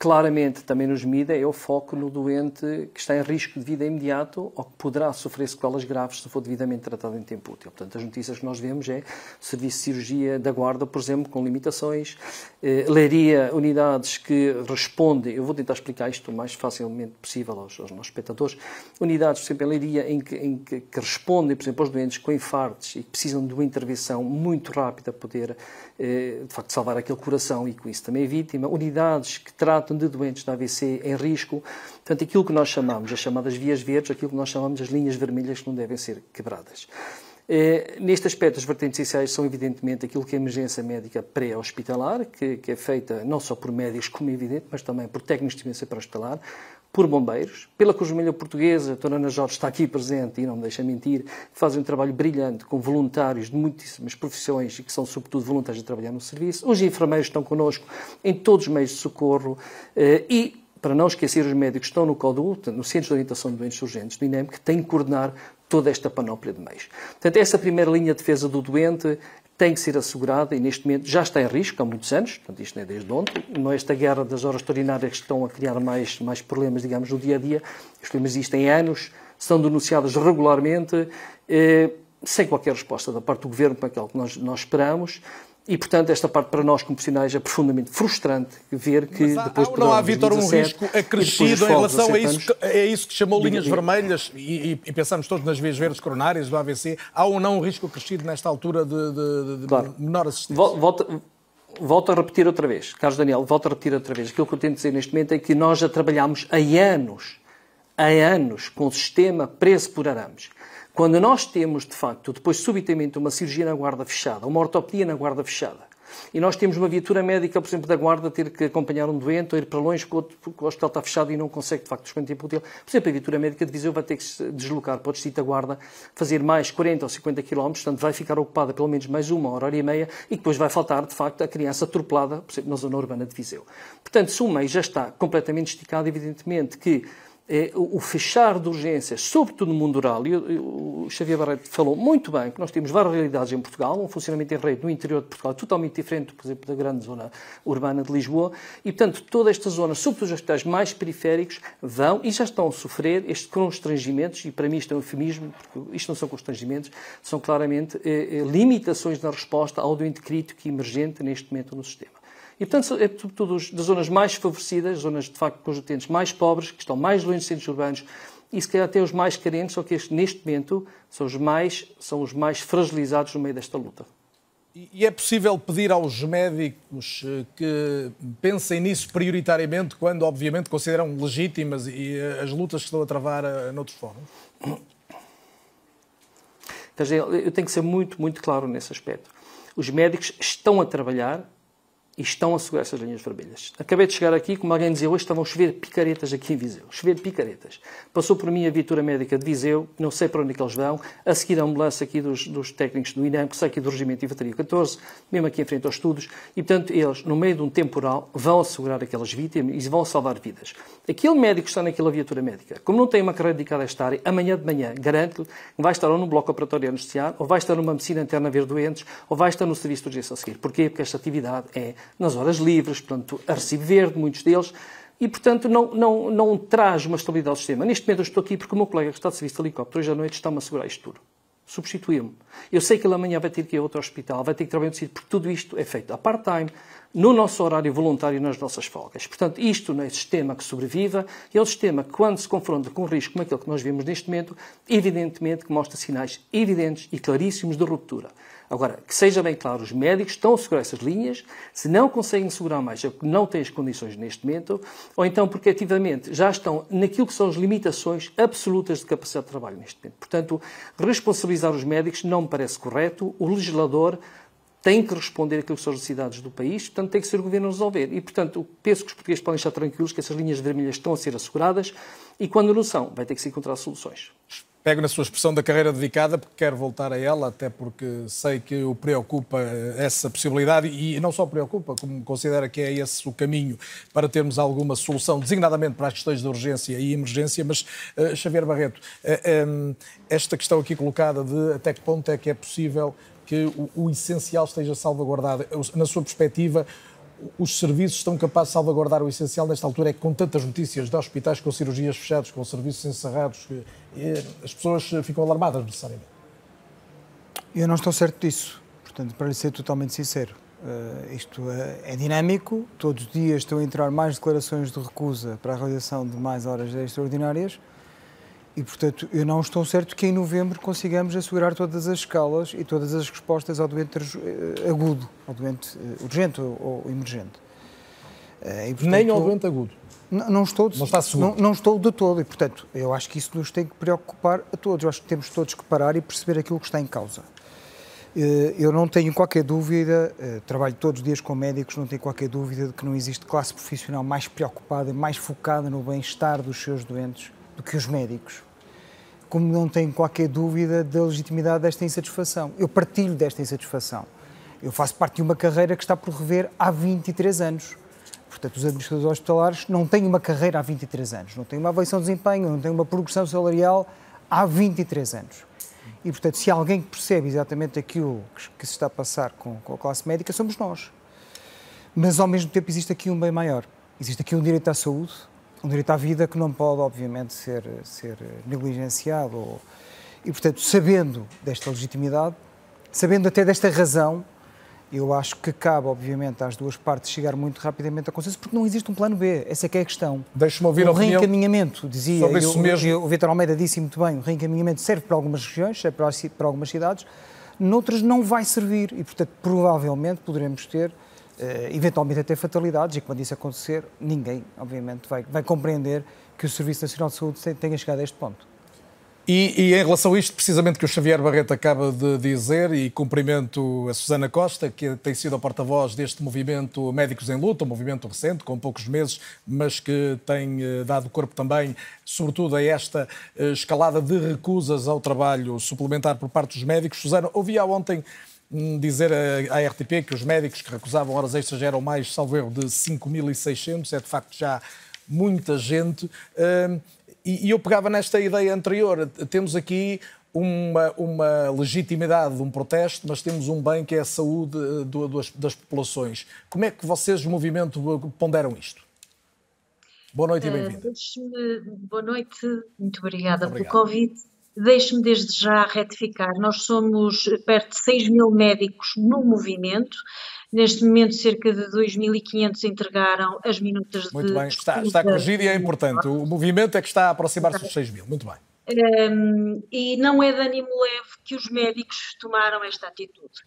claramente também nos MIDA é o foco no doente que está em risco de vida imediato ou que poderá sofrer sequelas graves se for devidamente tratado em tempo útil. Portanto, as notícias que nós vemos é serviço de cirurgia da guarda, por exemplo, com limitações, eh, leria unidades que respondem, eu vou tentar explicar isto o mais facilmente possível aos, aos nossos espectadores, unidades, por exemplo, em leiria em que, em que, que respondem, por exemplo, aos doentes com infartos e que precisam de uma intervenção muito rápida para poder, de facto, salvar aquele coração e com isso também a vítima, unidades que tratam tratam de doentes de AVC em risco. Portanto, aquilo que nós chamamos, as chamadas vias verdes, aquilo que nós chamamos as linhas vermelhas que não devem ser quebradas. Eh, neste aspecto, as vertentes essenciais são, evidentemente, aquilo que é a emergência médica pré-hospitalar, que, que, é feita não só por médicos, como é evidente, mas também por técnicos de emergência pré-hospitalar, por bombeiros, pela Cruz Vermelha Portuguesa, a Dona Ana Jorge está aqui presente e não me deixa mentir, fazem um trabalho brilhante com voluntários de muitíssimas profissões e que são, sobretudo, voluntários a trabalhar no serviço. Os enfermeiros estão connosco em todos os meios de socorro eh, e, para não esquecer, os médicos estão no CODU, no Centro de Orientação de Doentes Urgentes do INEM, que tem que coordenar toda esta panóplia de meios. Portanto, essa primeira linha de defesa do doente tem que ser assegurada e neste momento já está em risco há muitos anos, portanto isto não é desde ontem, não é esta guerra das horas extraordinárias que estão a criar mais, mais problemas, digamos, no dia a dia, os problemas existem há anos, são denunciados regularmente, eh, sem qualquer resposta da parte do Governo para aquilo que nós, nós esperamos, e, portanto, esta parte para nós como profissionais é profundamente frustrante ver que há, depois... Não há, Vítor, um risco acrescido em relação a isso, que, é isso que chamou linhas vermelhas e, e, e, pensamos todos nas vias verdes coronárias do AVC. Há ou não um risco acrescido nesta altura de, de, de claro. menor assistência? Volto, volto a repetir outra vez, Carlos Daniel, volto a repetir outra vez. Aquilo que eu tento dizer neste momento é que nós já trabalhamos há anos, há anos, com o sistema preço por arames quando nós temos, de facto, depois subitamente uma cirurgia na guarda fechada, uma ortopedia na guarda fechada, e nós temos uma viatura médica, por exemplo, da guarda, ter que acompanhar um doente ou ir para longe porque o hospital está fechado e não consegue, de facto, desconto tempo útil. Por exemplo, a viatura médica de Viseu vai ter que se deslocar para o distrito da guarda, fazer mais 40 ou 50 km, portanto vai ficar ocupada pelo menos mais uma hora, hora e meia, e depois vai faltar, de facto, a criança atropelada, por exemplo, na zona urbana de Viseu. Portanto, se o meio já está completamente esticado, evidentemente que é, o fechar de urgências, sobretudo no mundo rural, e o Xavier Barreto falou muito bem que nós temos várias realidades em Portugal, um funcionamento em rede no interior de Portugal totalmente diferente, por exemplo, da grande zona urbana de Lisboa, e, portanto, toda esta zona, sobretudo os hospitais mais periféricos, vão e já estão a sofrer estes constrangimentos, e para mim isto é um eufemismo, porque isto não são constrangimentos, são claramente eh, eh limitações na resposta ao doente crítico e emergente neste momento no sistema. E, portanto, é sobretudo das zonas mais favorecidas, zonas de facto com os utentes mais pobres, que estão mais longe dos centros urbanos, e se calhar até os mais carentes, só que este, neste momento são os, mais, são os mais fragilizados no meio desta luta. E é possível pedir aos médicos eh, que pensem nisso prioritariamente, quando obviamente consideram legítimas e eh, as lutas que estão a travar eh, noutros fóruns? Eu tenho que ser muito, muito claro nesse aspecto. Os médicos estão a trabalhar e estão a segurar essas linhas vermelhas. Acabei de chegar aqui, como alguém dizia, hoje estavam a chover picaretas aqui em Viseu. Chover picaretas. Passou por mim a viatura médica de Viseu, não sei para onde é que eles vão, a seguir a ambulância aqui dos, dos técnicos do INEM, que sai aqui do Regimento de Infantaria 14, mesmo aqui em frente aos estudos, e portanto eles, no meio de um temporal, vão assegurar aquelas vítimas e vão salvar vidas. Aquele médico que está naquela viatura médica, como não tem uma carreira dedicada a esta área, amanhã de manhã, garanto-lhe vai estar ou num bloco operatório a anestesiar, ou vai estar numa medicina interna a ver doentes, ou vai estar no serviço de urgência a seguir. Porquê? Porque esta atividade é nas horas livres, portanto, a recibo verde, muitos deles, e, portanto, não, não, não traz uma estabilidade ao sistema. Neste momento eu estou aqui porque o meu colega que está de serviço de helicóptero hoje à noite está-me a segurar isto tudo. Substituiu-me. Eu sei que ele amanhã vai ter que ir a outro hospital, vai ter que trabalhar no sítio, porque tudo isto é feito a part-time, no nosso horário voluntário nas nossas folgas. Portanto, isto não é sistema que sobreviva, é um sistema que, quando se confronta com um risco como aquele que nós vemos neste momento, evidentemente que mostra sinais evidentes e claríssimos de ruptura. Agora, que seja bem claro, os médicos estão a segurar essas linhas, se não conseguem segurar mais, é porque não têm as condições neste momento, ou então porque ativamente já estão naquilo que são as limitações absolutas de capacidade de trabalho neste momento. Portanto, responsabilizar os médicos não me parece correto. O legislador tem que responder àquilo que são as necessidades do país, portanto tem que ser o Governo a resolver. E, portanto, penso que os portugueses podem estar tranquilos que essas linhas vermelhas estão a ser asseguradas e, quando não são, vai ter que se encontrar soluções. Pego na sua expressão da carreira dedicada, porque quero voltar a ela, até porque sei que o preocupa essa possibilidade e não só preocupa, como considera que é esse o caminho para termos alguma solução, designadamente para as questões de urgência e emergência. Mas, uh, Xavier Barreto, uh, eh, um, esta questão aqui colocada de até que ponto é que é possível que o, o essencial esteja salvaguardado, na sua perspectiva, os serviços estão capazes de salvaguardar o essencial nesta altura? É que com tantas notícias de hospitais com cirurgias fechadas, com serviços encerrados, as pessoas ficam alarmadas necessariamente. Eu não estou certo disso. Portanto, para lhe ser totalmente sincero, uh, isto é, é, dinâmico. Todos os dias estão a entrar mais declarações de recusa para a realização de mais horas extraordinárias. E, portanto, eu não estou certo que em novembro consigamos assegurar todas as escalas e todas as respostas ao doente eh, agudo, ao doente eh, urgente ou emergente. E, portanto, Nem ao doente agudo. Não, não estou, de, não, está não, não, estou de todo e, portanto, eu acho que isso nos tem que preocupar a todos. Eu acho que temos todos que parar e perceber aquilo que está em causa. Eh, eu não tenho qualquer dúvida, eh, trabalho todos os dias com médicos, não tenho qualquer dúvida de que não existe classe profissional mais preocupada, mais focada no bem-estar dos seus doentes do que os médicos. Como não tenho qualquer dúvida da legitimidade desta insatisfação. Eu partilho desta insatisfação. Eu faço parte de uma carreira que está por rever há 23 anos Portanto, os administradores hospitalares não têm uma carreira há 23 anos, não têm uma avaliação de desempenho, não têm uma progressão salarial há 23 anos. E, portanto, se alguém percebe exatamente aquilo que se está a passar com, com a classe médica, somos nós. Mas, ao mesmo tempo, existe aqui um bem maior. Existe aqui um direito à saúde, um direito à vida que não pode, obviamente, ser, ser negligenciado. Ou... E, portanto, sabendo desta legitimidade, sabendo até desta razão, eu acho que cabe, obviamente, às duas partes chegar muito rapidamente a consenso, porque não existe um plano B. Essa é que é a questão. Deixe-me ouvir o reencaminhamento, dizia, sobre isso eu, mesmo. Eu, o Vitor Almeida disse muito bem, o reencaminhamento serve para algumas regiões, serve para, para algumas cidades, noutras não vai servir e, portanto, provavelmente poderemos ter, eventualmente até fatalidades, e quando isso acontecer, ninguém, obviamente, vai, vai compreender que o Serviço Nacional de Saúde tenha chegado a este ponto. E, e, em relação a isto, precisamente que o Xavier Barreto acaba de dizer, e cumprimento a Susana Costa, que tem sido a porta-voz deste movimento Médicos em Luta, um movimento recente, com poucos meses, mas que tem eh, dado corpo também, sobretudo, a esta eh, escalada de recusas ao trabalho suplementar por parte dos médicos. Susana, ouvia ontem dizer à RTP que os médicos que recusavam horas extras eram mais, salvo erro, de 5.600, é de facto já muita gente. Hum, e, eu pegava nesta ideia anterior. Temos aqui uma, uma, legitimidade de um protesto, mas temos um bem que é a saúde eh, do, das, das, populações. Como é que vocês, o movimento, ponderam isto? Boa noite e bem-vindo. Uh, boa noite, muito obrigada Obrigado. pelo convite. Deixe-me desde já retificar, nós somos perto de 6 mil médicos no movimento, Neste momento, cerca de 2.500 entregaram as minutas Muito de. Muito bem, está, está corrigido e é importante. O movimento é que está a aproximar-se dos 6 mil. Muito bem. Um, e não é de ânimo leve que os médicos tomaram esta atitude.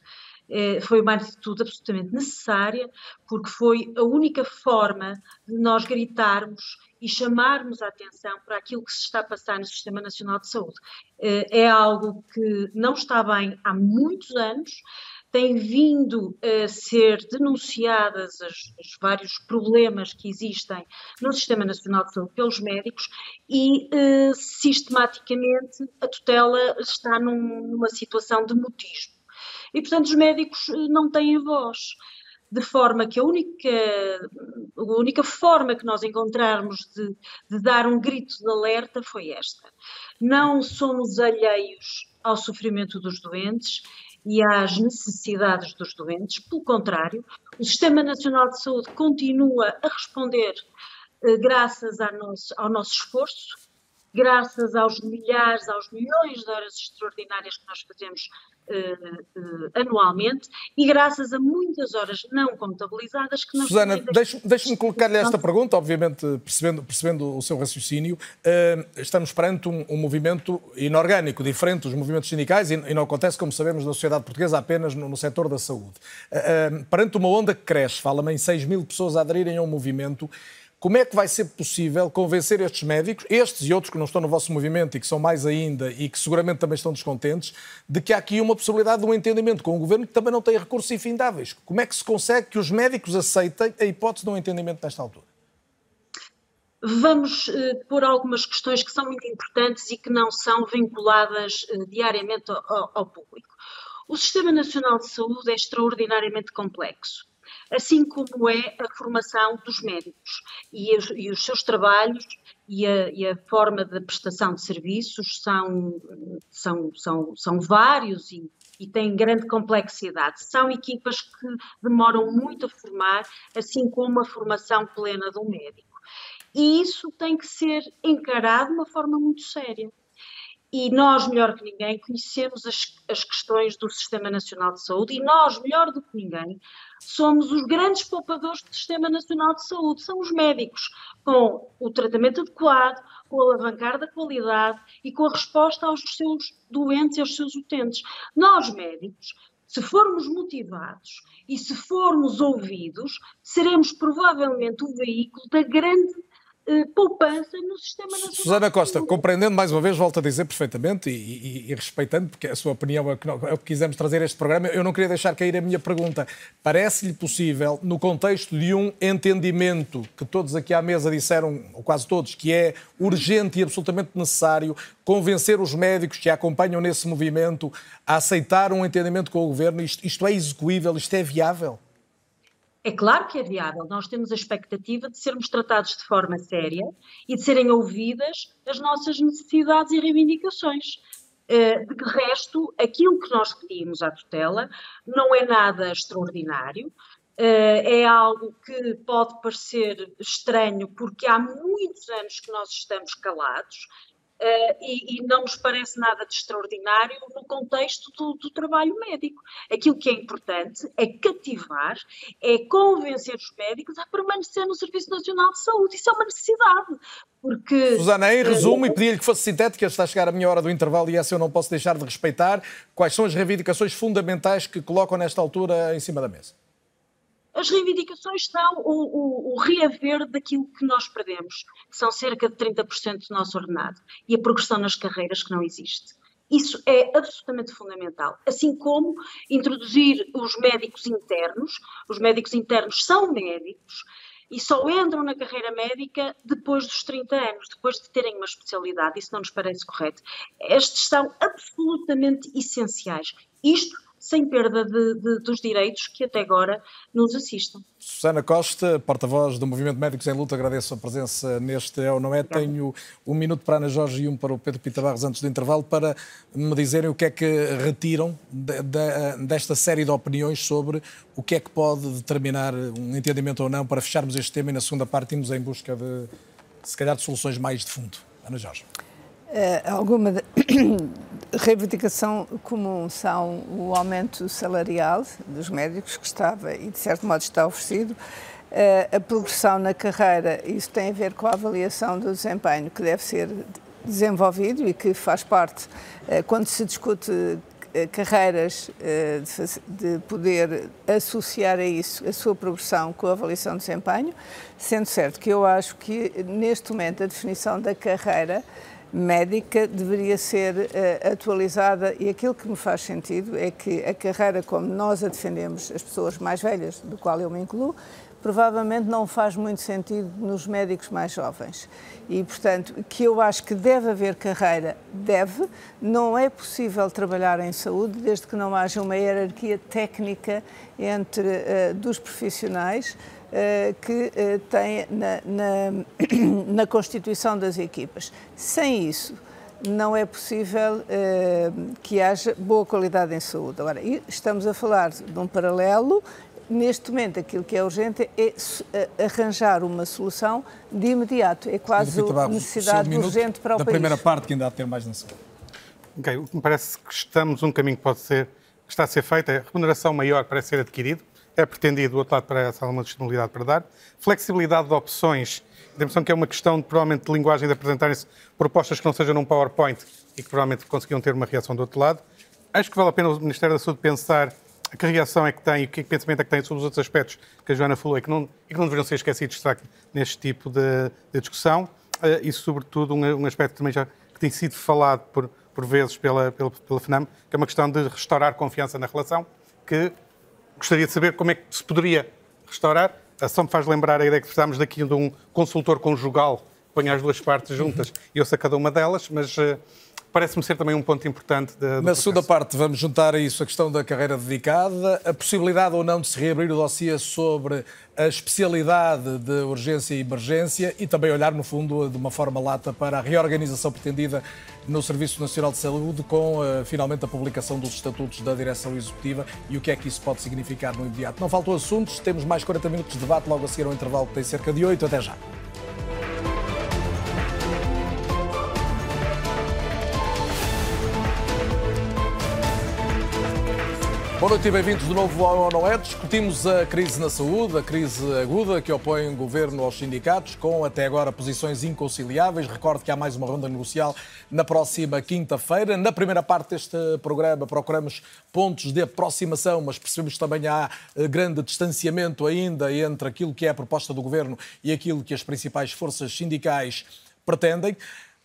É, foi uma atitude absolutamente necessária, porque foi a única forma de nós gritarmos e chamarmos a atenção para aquilo que se está a passar no Sistema Nacional de Saúde. É, é algo que não está bem há muitos anos, têm vindo a ser denunciadas os, os, vários problemas que existem no Sistema Nacional de Saúde pelos médicos e uh, sistematicamente a tutela está num, numa situação de mutismo. E, portanto, os médicos eh, não têm voz de forma que a única, a única forma que nós encontrarmos de, de dar um grito de alerta foi esta. Não somos alheios ao sofrimento dos doentes e às necessidades dos doentes, pelo contrário, o Sistema Nacional de Saúde continua a responder eh, graças nosso, ao nosso esforço, graças aos milhares, aos milhões de horas extraordinárias que nós fazemos uh, uh, anualmente e graças a muitas horas não contabilizadas que nós Susana, deixe-me deixe colocar-lhe esta pergunta, obviamente percebendo, percebendo o seu raciocínio. Uh, estamos perante um, um, movimento inorgânico, diferente dos movimentos sindicais e, e, não acontece, como sabemos, na sociedade portuguesa apenas no, no setor da saúde. perante uma onda que cresce, fala-me em 6 mil pessoas a aderirem a um movimento como é que vai ser possível convencer estes médicos, estes e outros que não estão no vosso movimento e que são mais ainda e que seguramente também estão descontentes, de que há aqui uma possibilidade de um entendimento com o governo que também não tem recursos infindáveis? Como é que se consegue que os médicos aceitem a hipótese de um entendimento nesta altura? Vamos uh, pôr algumas questões que são muito importantes e que não são vinculadas uh, diariamente ao, ao público. O Sistema Nacional de Saúde é extraordinariamente complexo assim como é a formação dos médicos e os, e os seus trabalhos e a, e a, forma de prestação de serviços são, são, são, são vários e, e têm grande complexidade. São equipas que demoram muito a formar, assim como a formação plena um médico. E isso tem que ser encarado de uma forma muito séria e nós, melhor que ninguém, conhecemos as, as, questões do Sistema Nacional de Saúde e nós, melhor do que ninguém, somos os grandes poupadores do Sistema Nacional de Saúde. São os médicos, com o tratamento adequado, com o alavancar da qualidade e com a resposta aos seus doentes e aos seus utentes. Nós, médicos, se formos motivados e se formos ouvidos, seremos provavelmente o veículo da grande poupança no sistema nacional. Susana Costa, compreendendo mais uma vez, volto a dizer perfeitamente e, e, e respeitando, porque a sua opinião é o, que, é o que quisemos trazer a este programa, eu não queria deixar cair a minha pergunta. Parece-lhe possível, no contexto de um entendimento que todos aqui à mesa disseram, ou quase todos, que é urgente e absolutamente necessário, convencer os médicos que acompanham nesse movimento a aceitar um entendimento com o governo? Isto, isto é execuível? Isto é viável? É claro que é viável. Nós temos a expectativa de sermos tratados de forma séria e de serem ouvidas as nossas necessidades e reivindicações. Eh, de resto, aquilo que nós pedimos à tutela não é nada extraordinário, eh, é algo que pode parecer estranho, porque há muitos anos que nós estamos calados, Uh, e, e, não nos parece nada de extraordinário no contexto do, do, trabalho médico. Aquilo que é importante é cativar, é convencer os médicos a permanecer no Serviço Nacional de Saúde. Isso é uma necessidade. Porque, Susana, em eh, resumo, e pedia-lhe que fosse sintética, está a chegar a minha hora do intervalo e essa eu não posso deixar de respeitar. Quais são as reivindicações fundamentais que colocam nesta altura em cima da mesa? As reivindicações são o, o, o, reaver daquilo que nós perdemos, que são cerca de 30% do nosso ordenado, e a progressão nas carreiras que não existe. Isso é absolutamente fundamental. Assim como introduzir os médicos internos. Os médicos internos são médicos e só entram na carreira médica depois dos 30 anos, depois de terem uma especialidade. Isso não nos parece correto. Estes são absolutamente essenciais. Isto sem perda de, de, dos direitos que até agora nos assistem. Susana Costa, porta-voz do Movimento Médicos em Luta, agradeço a presença neste É ou Não É. Tenho um minuto para a Ana Jorge e um para o Pedro Pita Barros antes do intervalo para me dizerem o que é que retiram de, de, desta série de opiniões sobre o que é que pode determinar um entendimento ou não para fecharmos este tema e na segunda parte irmos em busca de, se calhar, de soluções mais de fundo. Ana Jorge. Uh, alguma reivindicação comum são o aumento salarial dos médicos, que estava e de certo modo está oferecido, uh, a progressão na carreira, isso tem a ver com a avaliação do desempenho que deve ser desenvolvido e que faz parte, uh, quando se discute carreiras de poder associar a isso a sua progressão com a avaliação de desempenho, sendo certo que eu acho que neste momento a definição da carreira médica deveria ser uh, atualizada e aquilo que me faz sentido é que a carreira como nós a defendemos, as pessoas mais velhas, do qual eu me incluo, provavelmente não faz muito sentido nos médicos mais jovens. E, portanto, que eu acho que deve haver carreira, deve. Não é possível trabalhar em saúde desde que não haja uma hierarquia técnica entre uh, dos profissionais que uh, têm na, na, na constituição das equipas. Sem isso, não é possível uh, que haja boa qualidade em saúde. Agora, estamos a falar de um paralelo neste momento aquilo que é urgente é arranjar uma solução de imediato. É quase uma necessidade urgente para o da país. Da primeira parte que ainda há de ter mais na segunda. Ok, o que me parece que estamos, um caminho que pode ser, que está a ser feito é remuneração maior para ser adquirido, é pretendido do outro lado para essa alguma disponibilidade para dar, flexibilidade de opções, a impressão que é uma questão de, provavelmente de linguagem de apresentarem-se propostas que não sejam num PowerPoint e que provavelmente conseguiam ter uma reação do outro lado. Acho que vale a pena o Ministério da Saúde pensar que reação é que tem e que pensamento é que tem sobre os outros aspectos que a Joana falou e que não, e que não deveriam ser esquecidos neste tipo de, de discussão. Uh, e, sobretudo, um, um, aspecto também já que tem sido falado por, por vezes pela, pela, pela FNAM, que é uma questão de restaurar confiança na relação, que gostaria de saber como é que se poderia restaurar. A só me faz lembrar a ideia que precisamos daqui de um consultor conjugal que ponha as duas partes juntas uhum. e ouça cada uma delas, mas uh, parece-me ser também um ponto importante. De, Na segunda parte, vamos juntar a isso a questão da carreira dedicada, a possibilidade ou não de se reabrir o dossiê sobre a especialidade de urgência e emergência e também olhar, no fundo, de uma forma lata para a reorganização pretendida no Serviço Nacional de Saúde, com uh, finalmente a publicação dos estatutos da direção executiva e o que é que isso pode significar no imediato. Não faltam assuntos, temos mais 40 minutos de debate logo a seguir ao intervalo que tem cerca de 8. Até já. Boa noite e bem-vindos de novo ao Não É. Discutimos a crise na saúde, a crise aguda que opõe o governo aos sindicatos, com até agora posições inconciliáveis. Recordo que há mais uma ronda negocial na próxima quinta-feira. Na primeira parte deste programa procuramos pontos de aproximação, mas percebemos que também há eh, grande distanciamento ainda entre aquilo que é a proposta do governo e aquilo que as principais forças sindicais pretendem.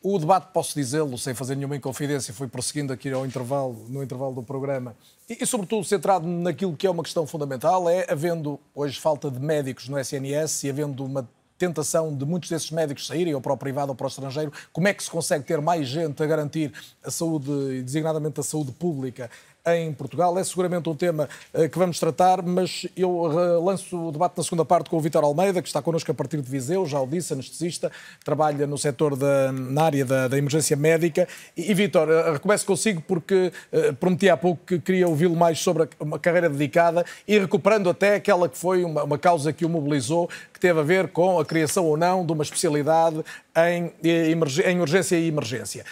O debate, posso dizê-lo, sem fazer nenhuma inconfidência, foi prosseguindo aqui ao intervalo, no intervalo do programa, e, sobretudo centrado naquilo que é uma questão fundamental, é havendo hoje falta de médicos no SNS e havendo uma tentação de muitos desses médicos saírem ou para o privado ou para o estrangeiro, como é que se consegue ter mais gente a garantir a saúde, designadamente a saúde pública, em Portugal. É seguramente um tema eh, que vamos tratar, mas eu eh, lanço o debate na segunda parte com o Vitor Almeida, que está connosco a partir de Viseu, já o disse, anestesista, trabalha no setor da, na área da, da emergência médica. E, e Vitor, eh, recomeço consigo porque prometi há pouco que queria ouvi-lo mais sobre uma carreira dedicada e recuperando até aquela que foi uma, uma causa que o mobilizou, que teve a ver com a criação ou não de uma especialidade em, em urgência e emergência.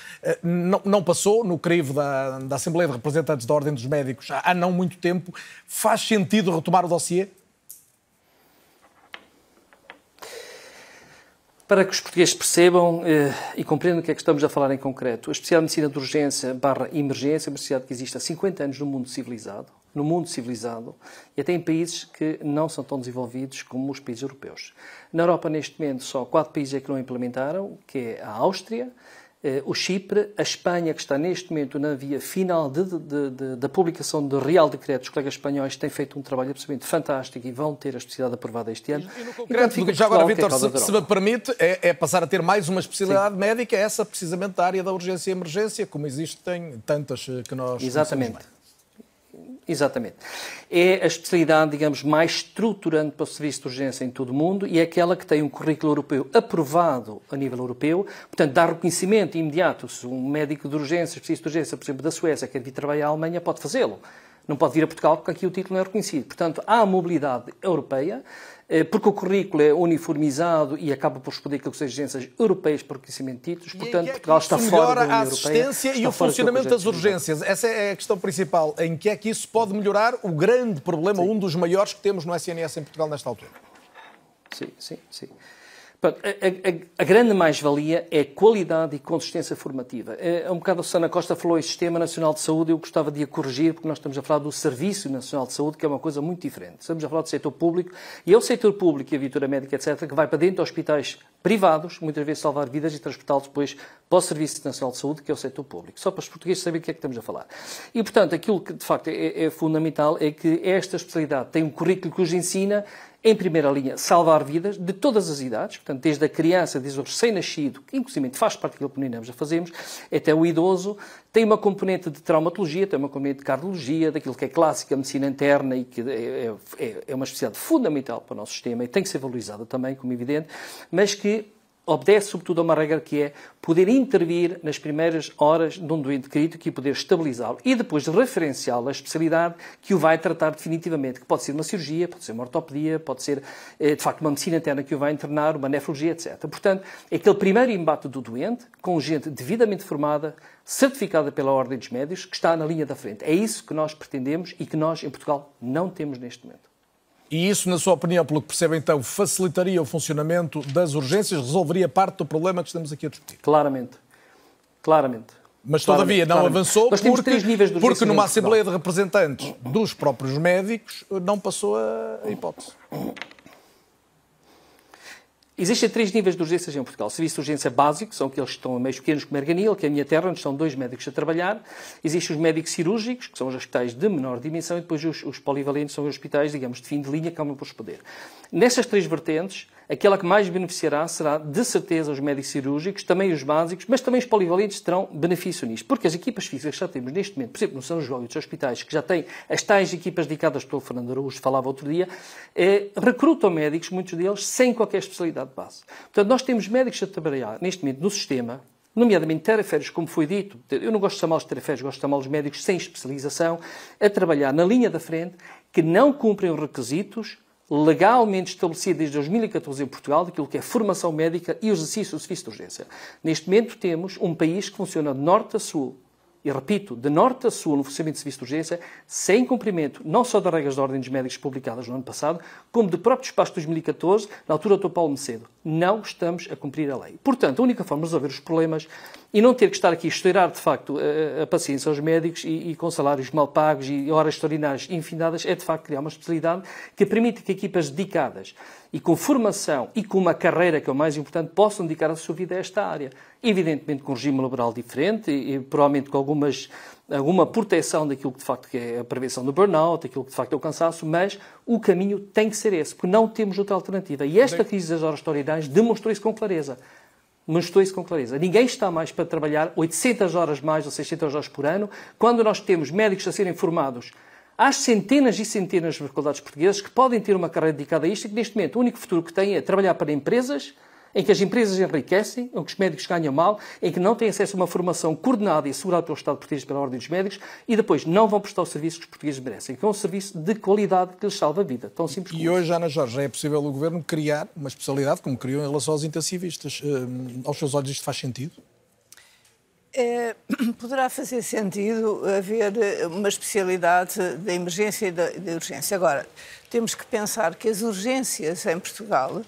Não, não passou no crivo da, da Assembleia de Representantes da Ordem dos Médicos há não muito tempo. Faz sentido retomar o dossiê? Para que os portugueses percebam eh, e compreendam o que é que estamos a falar em concreto, a especial medicina de urgência barra emergência é uma especialidade que existe há 50 anos no mundo civilizado, no mundo civilizado, e até em países que não são tão desenvolvidos como os países europeus. Na Europa, neste momento, só quatro países é que não implementaram, que é a Áustria, eh, o Chipre, a Espanha, que está neste momento na via final de, de, de, da publicação do Real Decreto, os colegas espanhóis têm feito um trabalho absolutamente fantástico e vão ter a especialidade aprovada este ano. E, e no concreto, e, já agora, Vitor, é se, se, me permite, é, é, passar a ter mais uma especialidade Sim. médica, essa precisamente da área da urgência e emergência, como existem tantas eh, que nós Exatamente. Exatamente. É a especialidade, digamos, mais estruturante para o serviço de urgência em todo o mundo e é aquela que tem um currículo europeu aprovado a nível europeu, portanto, dá reconhecimento imediato. Se um médico de urgência, especialista de urgência, por exemplo, da Suécia, quer vir trabalhar à Alemanha, pode fazê-lo. Não pode vir a Portugal porque aqui o título não é reconhecido. Portanto, há a mobilidade europeia, porque o currículo é uniformizado e acaba por responder aquilo que são exigências europeias para o reconhecimento de títulos. Portanto, é Portugal está fora da União a assistência Europeia, e o funcionamento das urgências. Essa é a questão principal. Em que é que isso pode melhorar o grande problema, sim. um dos maiores que temos no SNS em Portugal nesta altura? Sim, sim, sim. A, a, a, grande mais-valia é qualidade e consistência formativa. É, um bocado a Susana Costa falou em Sistema Nacional de Saúde, eu gostava de a corrigir, porque nós estamos a falar do Serviço Nacional de Saúde, que é uma coisa muito diferente. Estamos a falar do setor público, e é o setor público e a viatura médica, etc., que vai para dentro de hospitais privados, muitas vezes salvar vidas e transportá-los depois para o Serviço Nacional de Saúde, que é o setor público. Só para os portugueses saberem o que é que estamos a falar. E, portanto, aquilo que de facto é, é fundamental é que esta especialidade tem um currículo que os ensina em primeira linha, salvar vidas de todas as idades, portanto, desde a criança, desde o recém-nascido, que inclusive faz parte daquilo que nós já fazemos, até o idoso, tem uma componente de traumatologia, tem uma componente de cardiologia, daquilo que é clássica, medicina interna e que é, é, é uma especialidade fundamental para o nosso sistema e tem que ser valorizada também, como evidente, mas que obedece sobretudo a uma regra que é poder intervir nas primeiras horas de um doente crítico e poder estabilizá-lo e depois referenciá-lo à especialidade que o vai tratar definitivamente, que pode ser uma cirurgia, pode ser uma ortopedia, pode ser eh, de facto uma medicina interna que o vai internar, uma nefrologia, etc. Portanto, é aquele primeiro embate do doente com gente devidamente formada, certificada pela Ordem dos Médicos, que está na linha da frente. É isso que nós pretendemos e que nós em Portugal não temos neste momento. E isso, na sua opinião, pelo que percebe então, facilitaria o funcionamento das urgências, resolveria parte do problema que estamos aqui a discutir? Claramente. Claramente. Mas todavia não claramente. avançou porque, porque numa Assembleia de Representantes dos próprios médicos não passou a hipótese. Existem três níveis de urgências em Portugal. Serviço de urgência básico, são aqueles que estão a meios pequenos como Erganil, que é a minha terra, onde estão dois médicos a trabalhar. Existem os médicos cirúrgicos, que são os hospitais de menor dimensão, e depois os, os polivalentes são os hospitais, digamos, de fim de linha, que acabam por poder. Nessas três vertentes, aquela que mais beneficiará será, de certeza, os médicos cirúrgicos, também os básicos, mas também os polivalentes terão benefício nisto. Porque as equipas físicas que já temos neste momento, por exemplo, no São João e dos hospitais, que já têm as tais equipas dedicadas pelo Fernando Araújo, falava outro dia, é, recrutam médicos, muitos deles, sem qualquer especialidade de base. Portanto, nós temos médicos a trabalhar, neste momento, no sistema, nomeadamente teraférios, como foi dito, eu não gosto de chamá-los teraférios, gosto de chamá-los médicos sem especialização, a trabalhar na linha da frente, que não cumprem os requisitos legalmente estabelecido desde 2014 em Portugal, daquilo que é formação médica e exercício do serviço de urgência. Neste momento temos um país que funciona de norte a sul, e repito, de norte a sul no funcionamento de serviço de urgência, sem cumprimento não só das regras de ordem dos médicos publicadas no ano passado, como do próprio espaço de 2014, na altura do Paulo Macedo. Não estamos a cumprir a lei. Portanto, a única forma de resolver os problemas e não ter que estar aqui a estourar, de facto, a, a paciência aos médicos e, e, com salários mal pagos e horas extraordinárias infindadas, é, de facto, criar uma especialidade que permita que equipas dedicadas e com formação e com uma carreira, que é o mais importante, possam dedicar a sua vida a esta área. Evidentemente com um regime laboral diferente e, e provavelmente com algumas, alguma proteção daquilo que de facto é a prevenção do burnout, aquilo que de facto é o cansaço, mas o caminho tem que ser esse, porque não temos outra alternativa. E esta crise das horas extraordinárias demonstrou isso com clareza mostrou isso com clareza. Ninguém está mais para trabalhar 800 horas mais ou 600 horas por ano, quando nós temos médicos a serem formados Há centenas e centenas de faculdades portuguesas que podem ter uma carreira dedicada a isto e que, neste momento, o único futuro que têm é trabalhar para empresas em que as empresas enriquecem, em que os médicos ganham mal, em que não têm acesso a uma formação coordenada e assegurada pelo Estado português pela Ordem dos Médicos e depois não vão prestar o serviço que os portugueses merecem, que é um serviço de qualidade que lhes salva a vida. Tão simples E hoje, Ana Jorge, é possível o Governo criar uma especialidade, como criou em relação aos intensivistas. Uh, aos seus olhos isto faz sentido? É, poderá fazer sentido haver uma especialidade da emergência e da, urgência. Agora, temos que pensar que as urgências em Portugal,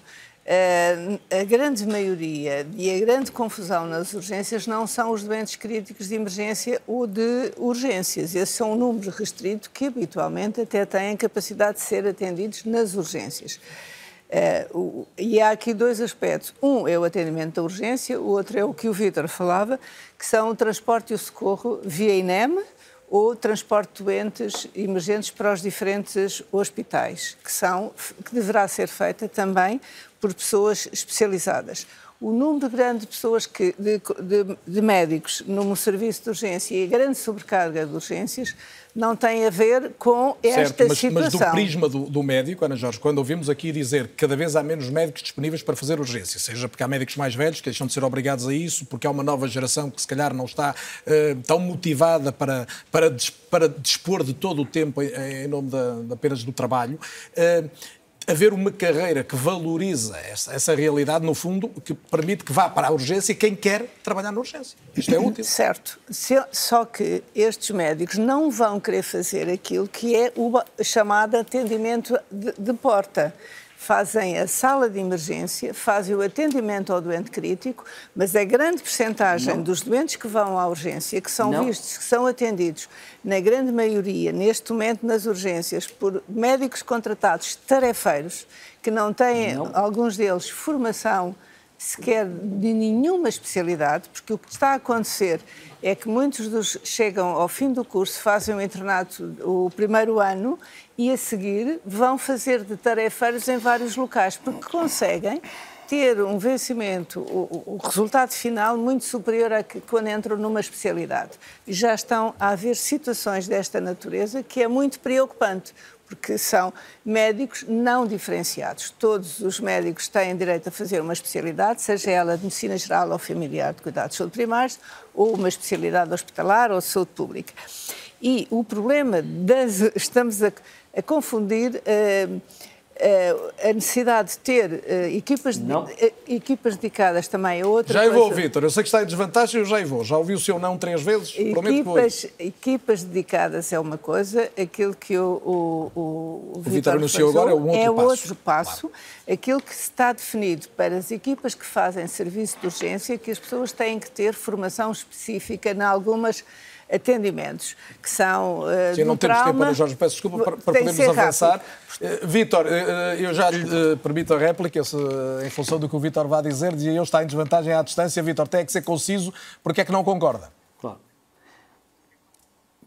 é, a grande maioria e a grande confusão nas urgências não são os doentes críticos de emergência ou de urgências. Esses são um número restrito que habitualmente até têm capacidade de ser atendidos nas urgências. Uh, e há aqui dois aspectos. Um é o atendimento da urgência, o outro é o que o Vítor falava, que são o transporte e o socorro via INEM ou transporte de doentes emergentes para os diferentes hospitais, que, são, que deverá ser feita também por pessoas especializadas o número grande de pessoas que, de, de, de, médicos num serviço de urgência e a grande sobrecarga de urgências não tem a ver com esta certo, mas, situação. Mas do prisma do, do, médico, Ana Jorge, quando ouvimos aqui dizer que cada vez há menos médicos disponíveis para fazer urgência, seja porque há médicos mais velhos que deixam de ser obrigados a isso, porque há uma nova geração que se calhar não está uh, tão motivada para, para, para dispor de todo o tempo em, em nome da, apenas do trabalho. Uh, haver uma carreira que valoriza essa, essa, realidade, no fundo, que permite que vá para a urgência quem quer trabalhar na urgência. Isto é útil. Certo. Só que estes médicos não vão querer fazer aquilo que é o chamado atendimento de, de porta fazem a sala de emergência, fazem o atendimento ao doente crítico, mas a grande percentagem dos doentes que vão à urgência, que são Não. vistos, que são atendidos, na grande maioria, neste momento nas urgências, por médicos contratados tarefeiros, que não têm, não. alguns deles, formação sequer de nenhuma especialidade, porque o que está a acontecer é que muitos dos chegam ao fim do curso, fazem o internato o primeiro ano e a seguir vão fazer de tarefeiros em vários locais, porque conseguem ter um vencimento, o, o, resultado final muito superior a que quando entram numa especialidade. Já estão a haver situações desta natureza que é muito preocupante, porque são médicos não diferenciados. Todos os médicos têm direito a fazer uma especialidade, seja ela de medicina geral ou familiar de cuidados de saúde primários, ou uma especialidade hospitalar ou de saúde pública. E o problema das. Estamos a, a confundir. Uh, a necessidade de ter uh, equipas, de, uh, equipas dedicadas também a outra Já vou, Vítor. Eu sei que está em desvantagem, eu já vou. Já ouvi o seu não três vezes, equipas, equipas dedicadas é uma coisa, aquilo que o, o, o, o Vítor anunciou agora é um outro é passo. outro passo. Claro. Aquilo que está definido para as equipas que fazem serviço de urgência, que as pessoas têm que ter formação específica em algumas atendimentos, que são uh, Sim, não temos trauma, tempo, Ana Jorge, peço desculpa, para, para podermos avançar. Uh, Vítor, uh, eu já lhe uh, permito a réplica, se, em função do que o Vítor vai dizer, dizia eu está em desvantagem à distância, Vítor, tem que ser conciso, porque é que não concorda? Claro.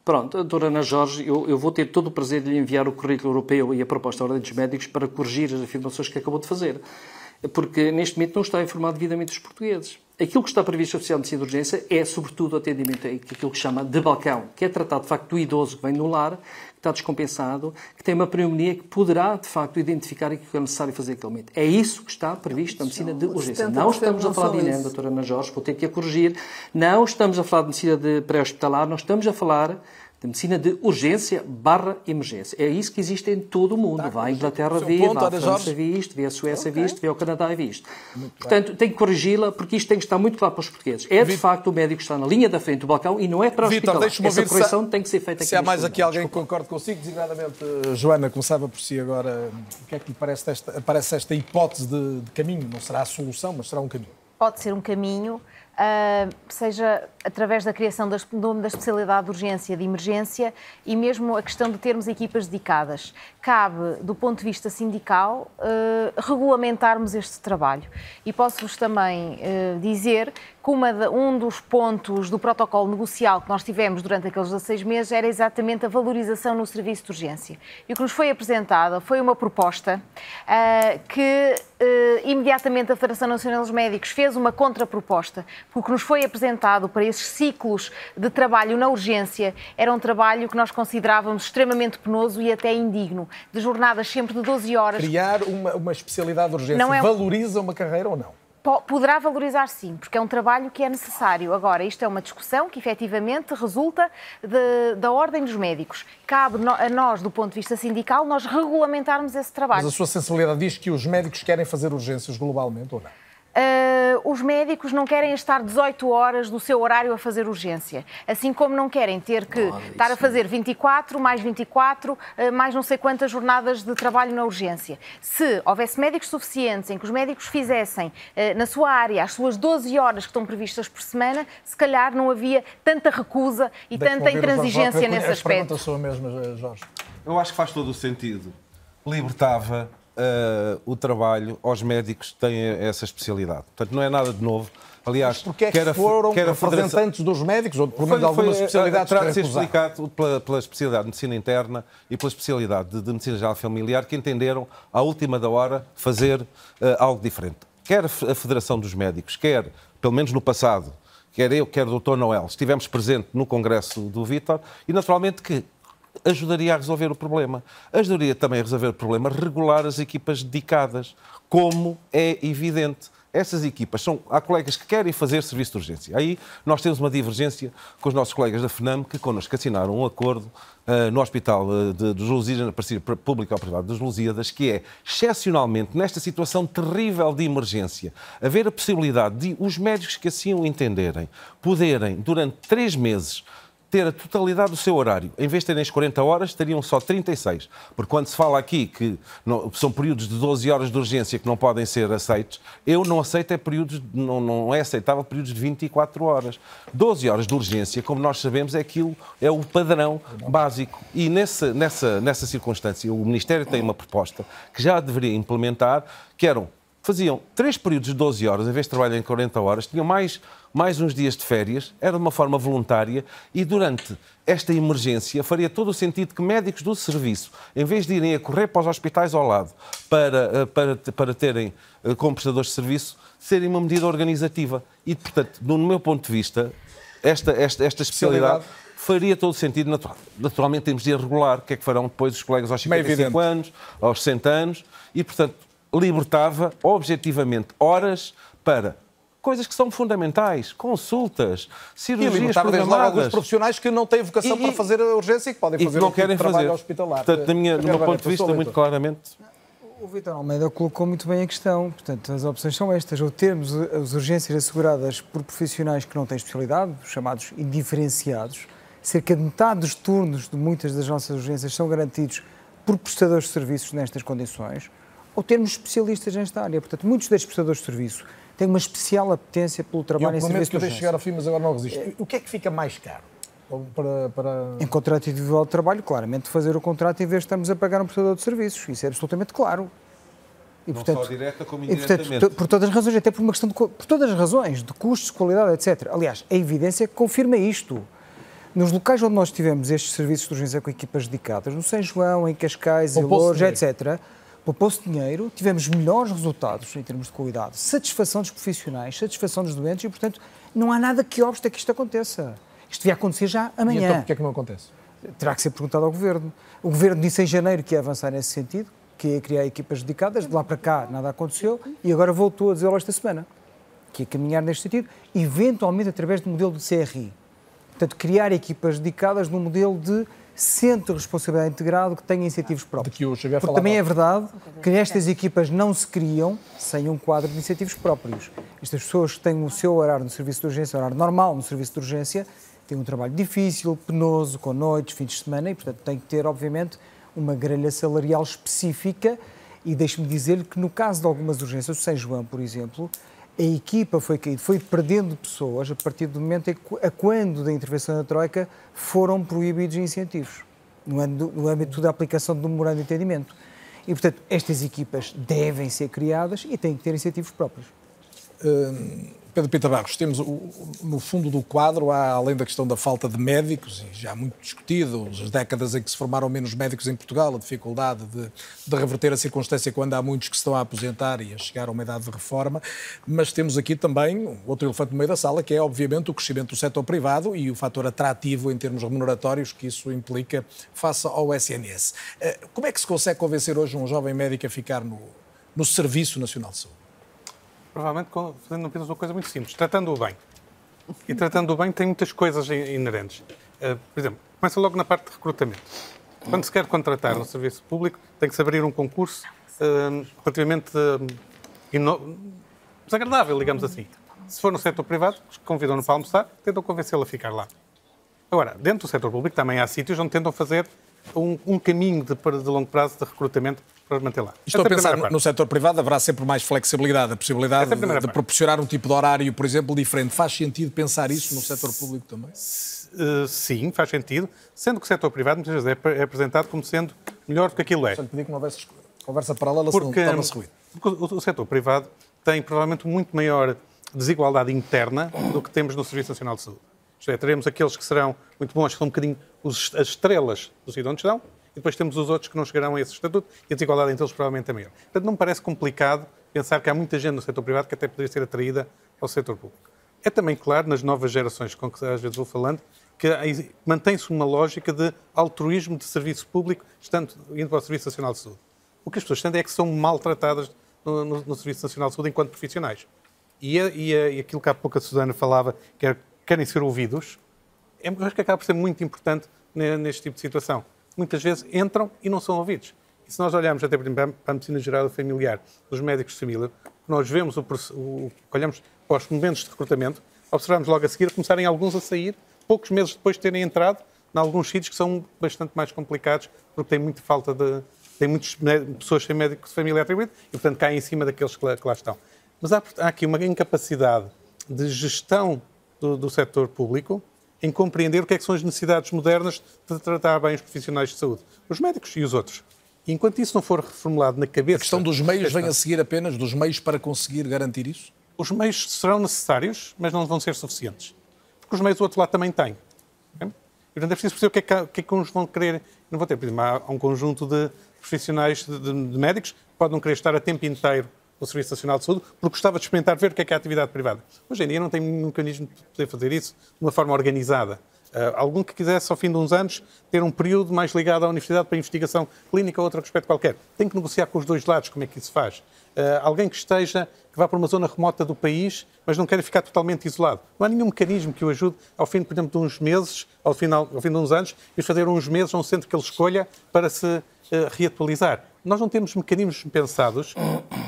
Pronto, doutora Ana Jorge, eu, eu, vou ter todo o prazer de lhe enviar o currículo europeu e a proposta da Ordem dos Médicos para corrigir as afirmações que acabou de fazer. Porque neste momento não está a informar devidamente os portugueses. Aquilo que está previsto oficial de medicina de urgência é, sobretudo, o atendimento aquilo que chama de balcão, que é tratado, de facto, do idoso que vem no lar, que está descompensado, que tem uma pneumonia que poderá, de facto, identificar aquilo que é necessário fazer aquele momento. É isso que está previsto na medicina de urgência. Não estamos a falar de INEM, doutora Ana Jorge, vou ter que a corrigir. Não estamos a falar de medicina de pré-hospitalar, nós estamos a falar de medicina de urgência barra emergência. É isso que existe em todo o mundo. Tá, vai à Inglaterra ver, vai à França ver isto, vê a Suécia okay. ver isto, vê ao Canadá ver isto. Muito Portanto, bem. tem que corrigi-la, porque isto tem que estar muito claro para os portugueses. É, de facto, o médico que está na linha da frente do balcão e não é para o Vitor, hospital. Essa correção se... tem que ser feita aqui Se há mais aqui alguém que concorde consigo, designadamente, eh, Joana, começava por si agora, o que é que lhe parece, desta, parece esta hipótese de, de caminho? Não será a solução, mas será um caminho. Pode ser um caminho Uh, seja através da criação das, da especialidade de urgência, de emergência e mesmo a questão de termos equipas dedicadas. Cabe, do ponto de vista sindical, uh, regulamentarmos este trabalho. E posso-vos também uh, dizer que um dos pontos do protocolo negocial que nós tivemos durante aqueles 16 meses era exatamente a valorização no serviço de urgência. E o que nos foi apresentado foi uma proposta que imediatamente a Federação Nacional dos Médicos fez uma contraproposta o que nos foi apresentado para esses ciclos de trabalho na urgência era um trabalho que nós considerávamos extremamente penoso e até indigno, de jornadas sempre de 12 horas. Criar uma, uma especialidade de urgência é... valoriza uma carreira ou não? Poderá valorizar sim, porque é um trabalho que é necessário. Agora, isto é uma discussão que efetivamente resulta de, da ordem dos médicos. Cabe a nós, do ponto de vista sindical, nós regulamentarmos esse trabalho. Mas a sua sensibilidade diz que os médicos querem fazer urgências globalmente ou não? Uh, os médicos não querem estar 18 horas do seu horário a fazer urgência, assim como não querem ter que estar a fazer 24, mais 24, uh, ah, mais não sei quantas jornadas de trabalho na urgência. Se houvesse médicos suficientes em que os médicos fizessem uh, na sua área as suas 12 horas que estão previstas por semana, se calhar não havia tanta recusa e tanta intransigência nesse aspecto. Sua mesma, Jorge. Eu acho que faz todo o sentido. Libertava uh, o trabalho aos médicos que têm essa especialidade. Portanto, não é nada de novo. Aliás, Mas porque é que foram quer representantes Federação... dos médicos, ou pelo menos de algumas eh, especialidades terá de ser explicado pela, pela, especialidade de medicina interna e pela especialidade de, de, medicina geral familiar que entenderam, à última da hora, fazer uh, algo diferente. Quer a Federação dos Médicos, quer, pelo menos no passado, quer eu, quer o Dr. Noel, estivemos presentes no Congresso do Vítor e, naturalmente, que ajudaria a resolver o problema. Ajudaria também a resolver o problema regular as equipas dedicadas, como é evidente. Essas equipas são. Há colegas que querem fazer serviço de urgência. Aí nós temos uma divergência com os nossos colegas da FNAM, que connosco assinaram um acordo uh, no Hospital eh, de, dos Lusíadas, na parceria pública ou privada dos Lusíadas, que é, excepcionalmente, nesta situação terrível de emergência, haver a possibilidade de os médicos que assim o entenderem poderem, durante três meses, ter a totalidade do seu horário. Em vez de terem as 40 horas, teriam só 36. Porque quando se fala aqui que não, são períodos de 12 horas de urgência que não podem ser aceitos, eu não aceito é períodos, não, não é aceitável períodos de 24 horas. 12 horas de urgência, como nós sabemos, é aquilo, é o padrão básico. E nessa, nessa, nessa circunstância, o Ministério tem uma proposta que já deveria implementar, que eram faziam três períodos de 12 horas, em vez de trabalharem 40 horas, tinham mais, mais uns dias de férias, era de uma forma voluntária, e durante esta emergência faria todo o sentido que médicos do serviço, em vez de irem a correr para os hospitais ao lado para, eh, para, para terem eh, como prestadores de serviço, serem uma medida organizativa. E, portanto, no meu ponto de vista, esta, esta, esta especialidade faria todo o sentido. Natural. Naturalmente, temos de ir regular o que é que farão depois os colegas aos 55 anos, aos 60 anos, e, portanto, libertava objetivamente horas para coisas que são fundamentais, consultas, cirurgias e programadas. alguns profissionais que não têm vocação e, para fazer a urgência e que podem fazer e que não um querem tipo fazer. hospitalar. Portanto, na minha, no meu ponto de vista, muito claramente... O Vitor Almeida colocou muito bem a questão. Portanto, as opções são estas. Ou termos as urgências asseguradas por profissionais que não têm especialidade, chamados indiferenciados. Cerca de metade dos turnos de muitas das nossas urgências são garantidos por prestadores de serviços nestas condições ou termos especialistas nesta área. Portanto, muitos destes prestadores de serviço têm uma especial apetência pelo trabalho eu em serviço que eu deixo chegar ao fim, mas agora não resisto. É. O que é que fica mais caro? Para, para... Em contrato individual de trabalho, claramente, fazer o contrato em vez de estarmos a pagar um prestador de serviços. Isso é absolutamente claro. E, portanto, não só direta como indiretamente. E, portanto, por todas as razões, até por uma questão de, por todas as razões, de custos, qualidade, etc. Aliás, a evidência confirma isto. Nos locais onde nós tivemos estes serviços de urgência com equipas dedicadas, no São João, em Cascais, em Lourdes, etc., poupou-se dinheiro, tivemos melhores resultados em termos de qualidade, satisfação dos profissionais, satisfação dos doentes e, portanto, não há nada que obste a que isto aconteça. Isto devia acontecer já amanhã. E então, porquê é que não acontece? Terá que ser perguntado ao Governo. O Governo disse em janeiro que ia avançar nesse sentido, que ia criar equipas dedicadas, de lá para cá nada aconteceu e agora voltou a dizer esta semana que ia caminhar neste sentido, eventualmente através do modelo de CRI. Portanto, criar equipas dedicadas no modelo de centro de responsabilidade integrado que tenha incentivos próprios. Que Porque também é verdade que estas equipas não se criam sem um quadro de incentivos próprios. Estas pessoas que têm o seu horário no serviço de urgência, o horário normal no serviço de urgência, têm um trabalho difícil, penoso, com noites, fins de semana e, portanto, têm que ter, obviamente, uma grelha salarial específica e deixe-me dizer-lhe que no caso de algumas urgências, o São João, por exemplo, a equipa foi caindo, foi perdendo pessoas a partir do momento em que, a quando da intervenção da Troika, foram proibidos incentivos, no âmbito, no âmbito da aplicação do memorando de entendimento. E, portanto, estas equipas devem ser criadas e têm que ter incentivos próprios. Hum Pedro Pita Barros, temos no fundo do quadro, há, além da questão da falta de médicos, e já muito discutido, as décadas em que se formaram menos médicos em Portugal, a dificuldade de, de reverter a circunstância quando há muitos que estão a aposentar e a chegar a uma idade de reforma, mas temos aqui também outro elefante no meio da sala, que é obviamente o crescimento do setor privado e o fator atrativo em termos remuneratórios que isso implica face ao SNS. Eh, como é que se consegue convencer hoje um jovem médico a ficar no, no Serviço Nacional de Saúde? Provavelmente fazendo apenas uma coisa muito simples, tratando-o bem. E tratando-o bem tem muitas coisas inerentes. Uh, por exemplo, começa logo na parte de recrutamento. Quando se quer contratar um serviço público, tem que se abrir um concurso uh, relativamente uh, desagradável, digamos assim. Se for no setor privado, convidam-no para almoçar, tentam convencê-lo a ficar lá. Agora, dentro do setor público também há sítios onde tentam fazer um, um caminho de, de longo prazo de recrutamento para manter lá. Estou a pensar no, no setor privado, haverá sempre mais flexibilidade, a possibilidade de, de, proporcionar um tipo de horário, por exemplo, diferente. Faz sentido pensar isso no setor público também? Uh, sim, faz sentido, sendo que o setor privado muitas vezes é, é apresentado como sendo melhor do que aquilo é. Só lhe pedi que não houvesse conversa paralela, porque, senão torna-se ruído. Porque o, o setor privado tem provavelmente muito maior desigualdade interna do que temos no Serviço Nacional de Saúde. Isto é, teremos aqueles que serão muito bons, que são um bocadinho os, as estrelas do sítio onde estão, e depois temos os outros que não chegarão a esse estatuto e a desigualdade entre eles provavelmente é maior. Portanto, não me parece complicado pensar que há muita gente no setor privado que até poderia ser atraída ao setor público. É também claro, nas novas gerações com que às vezes vou falando, que mantém-se uma lógica de altruísmo de serviço público, estando indo para o Serviço Nacional de Saúde. O que as pessoas sentem é que são maltratadas no, no, no Serviço Nacional de Saúde enquanto profissionais. E, a, e, a, e, aquilo que há pouco a Susana falava, que é, querem ser ouvidos, é, eu acho que acaba por ser muito importante neste tipo de situação muitas vezes entram e não são ouvidos. E se nós olharmos até para a medicina geral familiar dos médicos de família, nós vemos o, o olhamos para os momentos de recrutamento, observamos logo a seguir começarem alguns a sair poucos meses depois de terem entrado em alguns sítios que são bastante mais complicados, porque tem muita falta de. tem muitas pessoas sem médico de família atribuído e, portanto, caem em cima daqueles que lá, que lá estão. Mas há, há, aqui uma incapacidade de gestão do, do setor público em compreender o que, é que são as necessidades modernas de tratar bem os profissionais de saúde, os médicos e os outros. E enquanto isso não for reformulado na cabeça. A questão dos meios vem a seguir apenas dos meios para conseguir garantir isso? Os meios serão necessários, mas não vão ser suficientes. Porque os meios do outro lado também têm. E, portanto, é preciso perceber o que é que, o que, é que uns vão querer. Não vão ter. Por exemplo, há um conjunto de profissionais, de, de, de médicos, que podem querer estar a tempo inteiro no Serviço Nacional de Saúde, porque gostava de experimentar ver o que é que é a atividade privada. Hoje em dia não tem um mecanismo de poder fazer isso de uma forma organizada. Uh, algum que quisesse, ao fim de uns anos, ter um período mais ligado à universidade para investigação clínica ou outro aspecto qualquer. Tem que negociar com os dois lados como é que isso faz. Uh, alguém que esteja, que vá para uma zona remota do país, mas não quer ficar totalmente isolado. Não há nenhum mecanismo que o ajude, ao fim, por exemplo, de uns meses, ao, final, ao fim de uns anos, e fazer uns meses a um centro que ele escolha para se uh, reatualizar. Nós não temos mecanismos pensados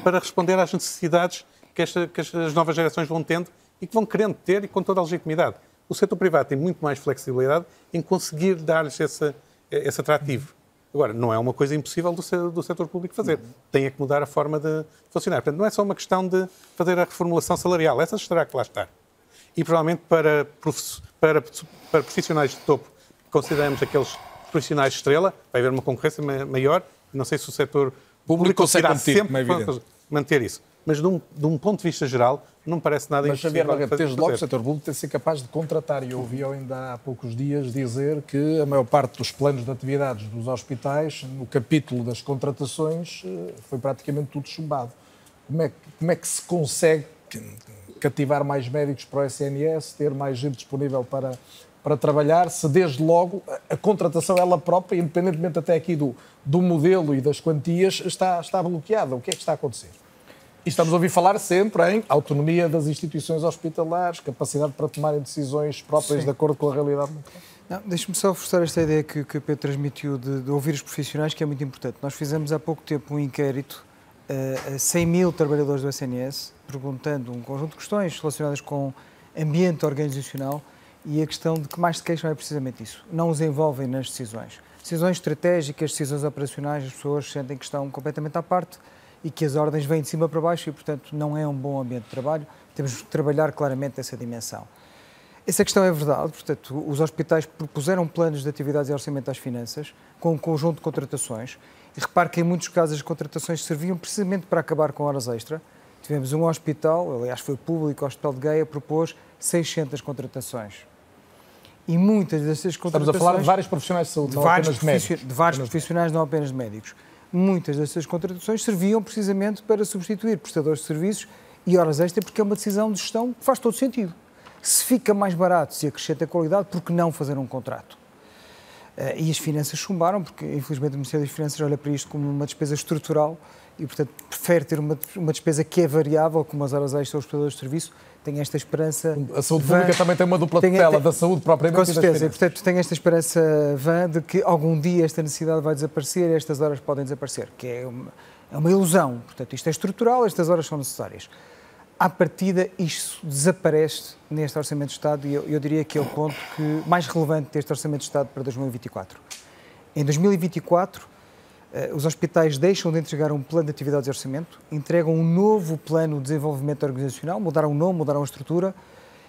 para responder às necessidades que, esta, que as novas gerações vão tendo e que vão querendo ter e com toda a legitimidade o setor privado tem muito mais flexibilidade em conseguir dar-lhes esse, esse atrativo. Agora, não é uma coisa impossível do, do setor público fazer. Tem é que mudar a forma de funcionar. Portanto, não é só uma questão de fazer a reformulação salarial. Essa terá que lá. E, provavelmente, para, para, para profissionais de topo, consideramos aqueles profissionais estrela, vai haver uma concorrência maior. Não sei se o setor público conseguirá sempre é manter isso. Mas de um, de um, ponto de vista geral, não me parece nada Mas, Xavier desde logo o setor público tem de ser capaz de contratar, e eu ouvi ainda há poucos dias dizer que a maior parte dos planos de atividades dos hospitais, no capítulo das contratações, eh, foi praticamente tudo chumbado. Como é, como é que se consegue cativar mais médicos para o SNS, ter mais gente disponível para, para trabalhar, se desde logo a, contratação ela própria, independentemente até aqui do, do modelo e das quantias, está, está bloqueada? O que é que está a acontecer? E estamos a ouvir falar sempre em autonomia das instituições hospitalares, capacidade para tomarem decisões próprias Sim. de acordo com a realidade Deixe-me só reforçar esta ideia que, que o Pedro transmitiu de, de, ouvir os profissionais, que é muito importante. Nós fizemos há pouco tempo um inquérito uh, a 100 mil trabalhadores do SNS, perguntando um conjunto de questões relacionadas com ambiente organizacional e a questão de que mais se queixam é precisamente isso. Não os envolvem nas decisões. Decisões estratégicas, decisões operacionais, as pessoas sentem que estão completamente à parte e que as ordens vêm de cima para baixo e, portanto, não é um bom ambiente de trabalho. Temos que trabalhar claramente essa dimensão. Essa questão é verdade, portanto, os hospitais propuseram planos de atividades e orçamento às finanças, com um conjunto de contratações, e repare que em muitos casos as contratações serviam precisamente para acabar com horas extra. Tivemos um hospital, aliás foi público, o Hospital de Gaia, propôs 600 contratações. E muitas dessas contratações... Estamos a falar de vários profissionais de saúde, de não vários apenas de médicos. De vários profissionais, não apenas médicos muitas dessas contratações serviam precisamente para substituir prestadores de serviços e horas extras, porque é uma decisão de gestão que faz todo sentido. Se fica mais barato, se acrescenta qualidade, por que não fazer um contrato? Uh, e as finanças chumbaram, porque infelizmente o Ministério das Finanças olha para isto como uma despesa estrutural e, portanto, prefere ter uma, uma despesa que é variável, como as horas extras ou os prestadores de serviço, tem esta esperança. A saúde pública vã, também tem uma dupla tutela tem, da saúde propriamente. Com certeza, e, portanto, tem esta esperança vã de que algum dia esta necessidade vai desaparecer e estas horas podem desaparecer, que é uma, é uma ilusão. Portanto, isto é estrutural, estas horas são necessárias. À partida, isto desaparece neste Orçamento de Estado e eu, eu diria que é o ponto que, mais relevante deste Orçamento de Estado para 2024. Em 2024, eh, os hospitais deixam de entregar um plano de atividades de orçamento, entregam um novo plano de desenvolvimento organizacional, mudaram o nome, mudaram a estrutura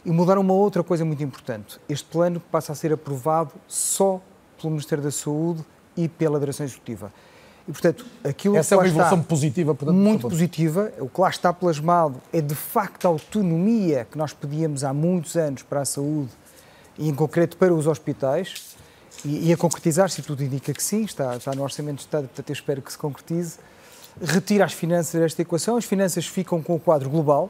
e mudaram uma outra coisa muito importante. Este plano passa a ser aprovado só pelo Ministério da Saúde e pela Direção Executiva. E, portanto, aquilo Essa que é uma evolução positiva, portanto, Muito positiva. O que lá está plasmado é, de facto, a autonomia que nós pedíamos há muitos anos para a saúde e, em concreto, para os hospitais e, e a concretizar-se, tudo indica que sim, está, está no Orçamento de Estado, portanto eu espero que se concretize, retira as finanças desta equação, as finanças ficam com o quadro global,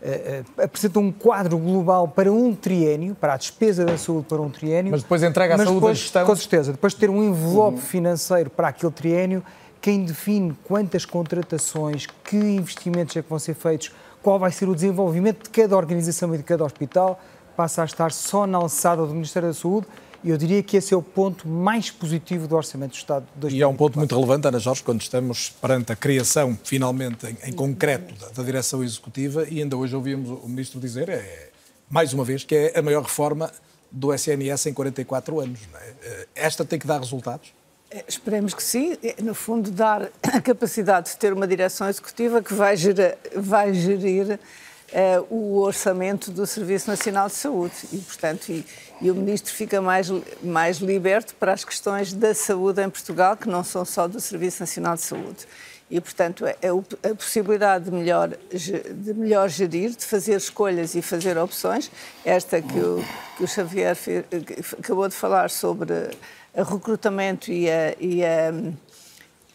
uh, uh, apresentam um quadro global para um triênio, para a despesa da saúde para um triênio. Mas depois entrega a saúde depois, a gestão. Com certeza, depois de ter um envelope uhum. financeiro para aquele triênio, quem define quantas contratações, que investimentos é que vão ser feitos, qual vai ser o desenvolvimento de cada organização e de cada hospital, passa a estar só na alçada do Ministério da Saúde e eu diria que esse é o ponto mais positivo do Orçamento do Estado de 2024. E é um ponto muito relevante, Ana Jorge, quando estamos perante a criação, finalmente, em, em concreto, da, da, direção executiva, e ainda hoje ouvimos o Ministro dizer, é, mais uma vez, que é a maior reforma do SNS em 44 anos. É? Esta tem que dar resultados? É, esperemos que sim. É, no fundo, dar a capacidade de ter uma direção executiva que vai gerir, vai gerir uh, o orçamento do Serviço Nacional de Saúde. E, portanto, e, e, o Ministro fica mais, mais liberto para as questões da saúde em Portugal, que não são só do Serviço Nacional de Saúde. E, portanto, é, é a possibilidade de melhor, de melhor gerir, de fazer escolhas e fazer opções, esta que o, que o Xavier fez, acabou de falar sobre o recrutamento e a, e a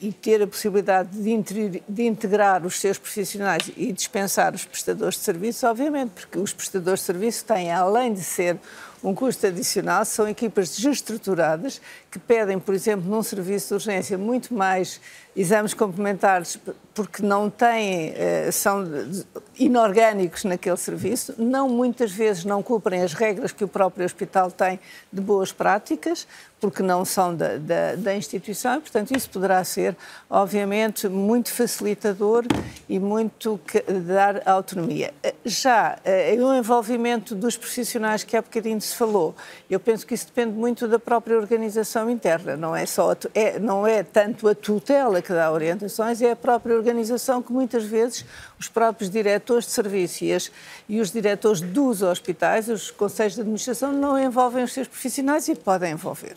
e ter a possibilidade de, integrar os seus profissionais e dispensar os prestadores de serviço, obviamente, porque os prestadores de serviço têm, além de ser um custo adicional, são equipas desestruturadas que pedem, por exemplo, num serviço de urgência muito mais exames complementares porque não têm, eh, são inorgânicos naquele serviço, não muitas vezes não cumprem as regras que o próprio hospital tem de boas práticas, porque não são da, da, da instituição, e, portanto, isso poderá ser, obviamente, muito facilitador e muito dar autonomia. Já eh, o envolvimento dos profissionais que há bocadinho se falou, eu penso que isso depende muito da própria organização interna, não é, só, é, não é tanto a tutela que dá orientações, é a própria organização que muitas vezes os próprios diretores de serviço e, as, e os diretores dos hospitais, os conselhos de administração, não envolvem os seus profissionais e podem envolver.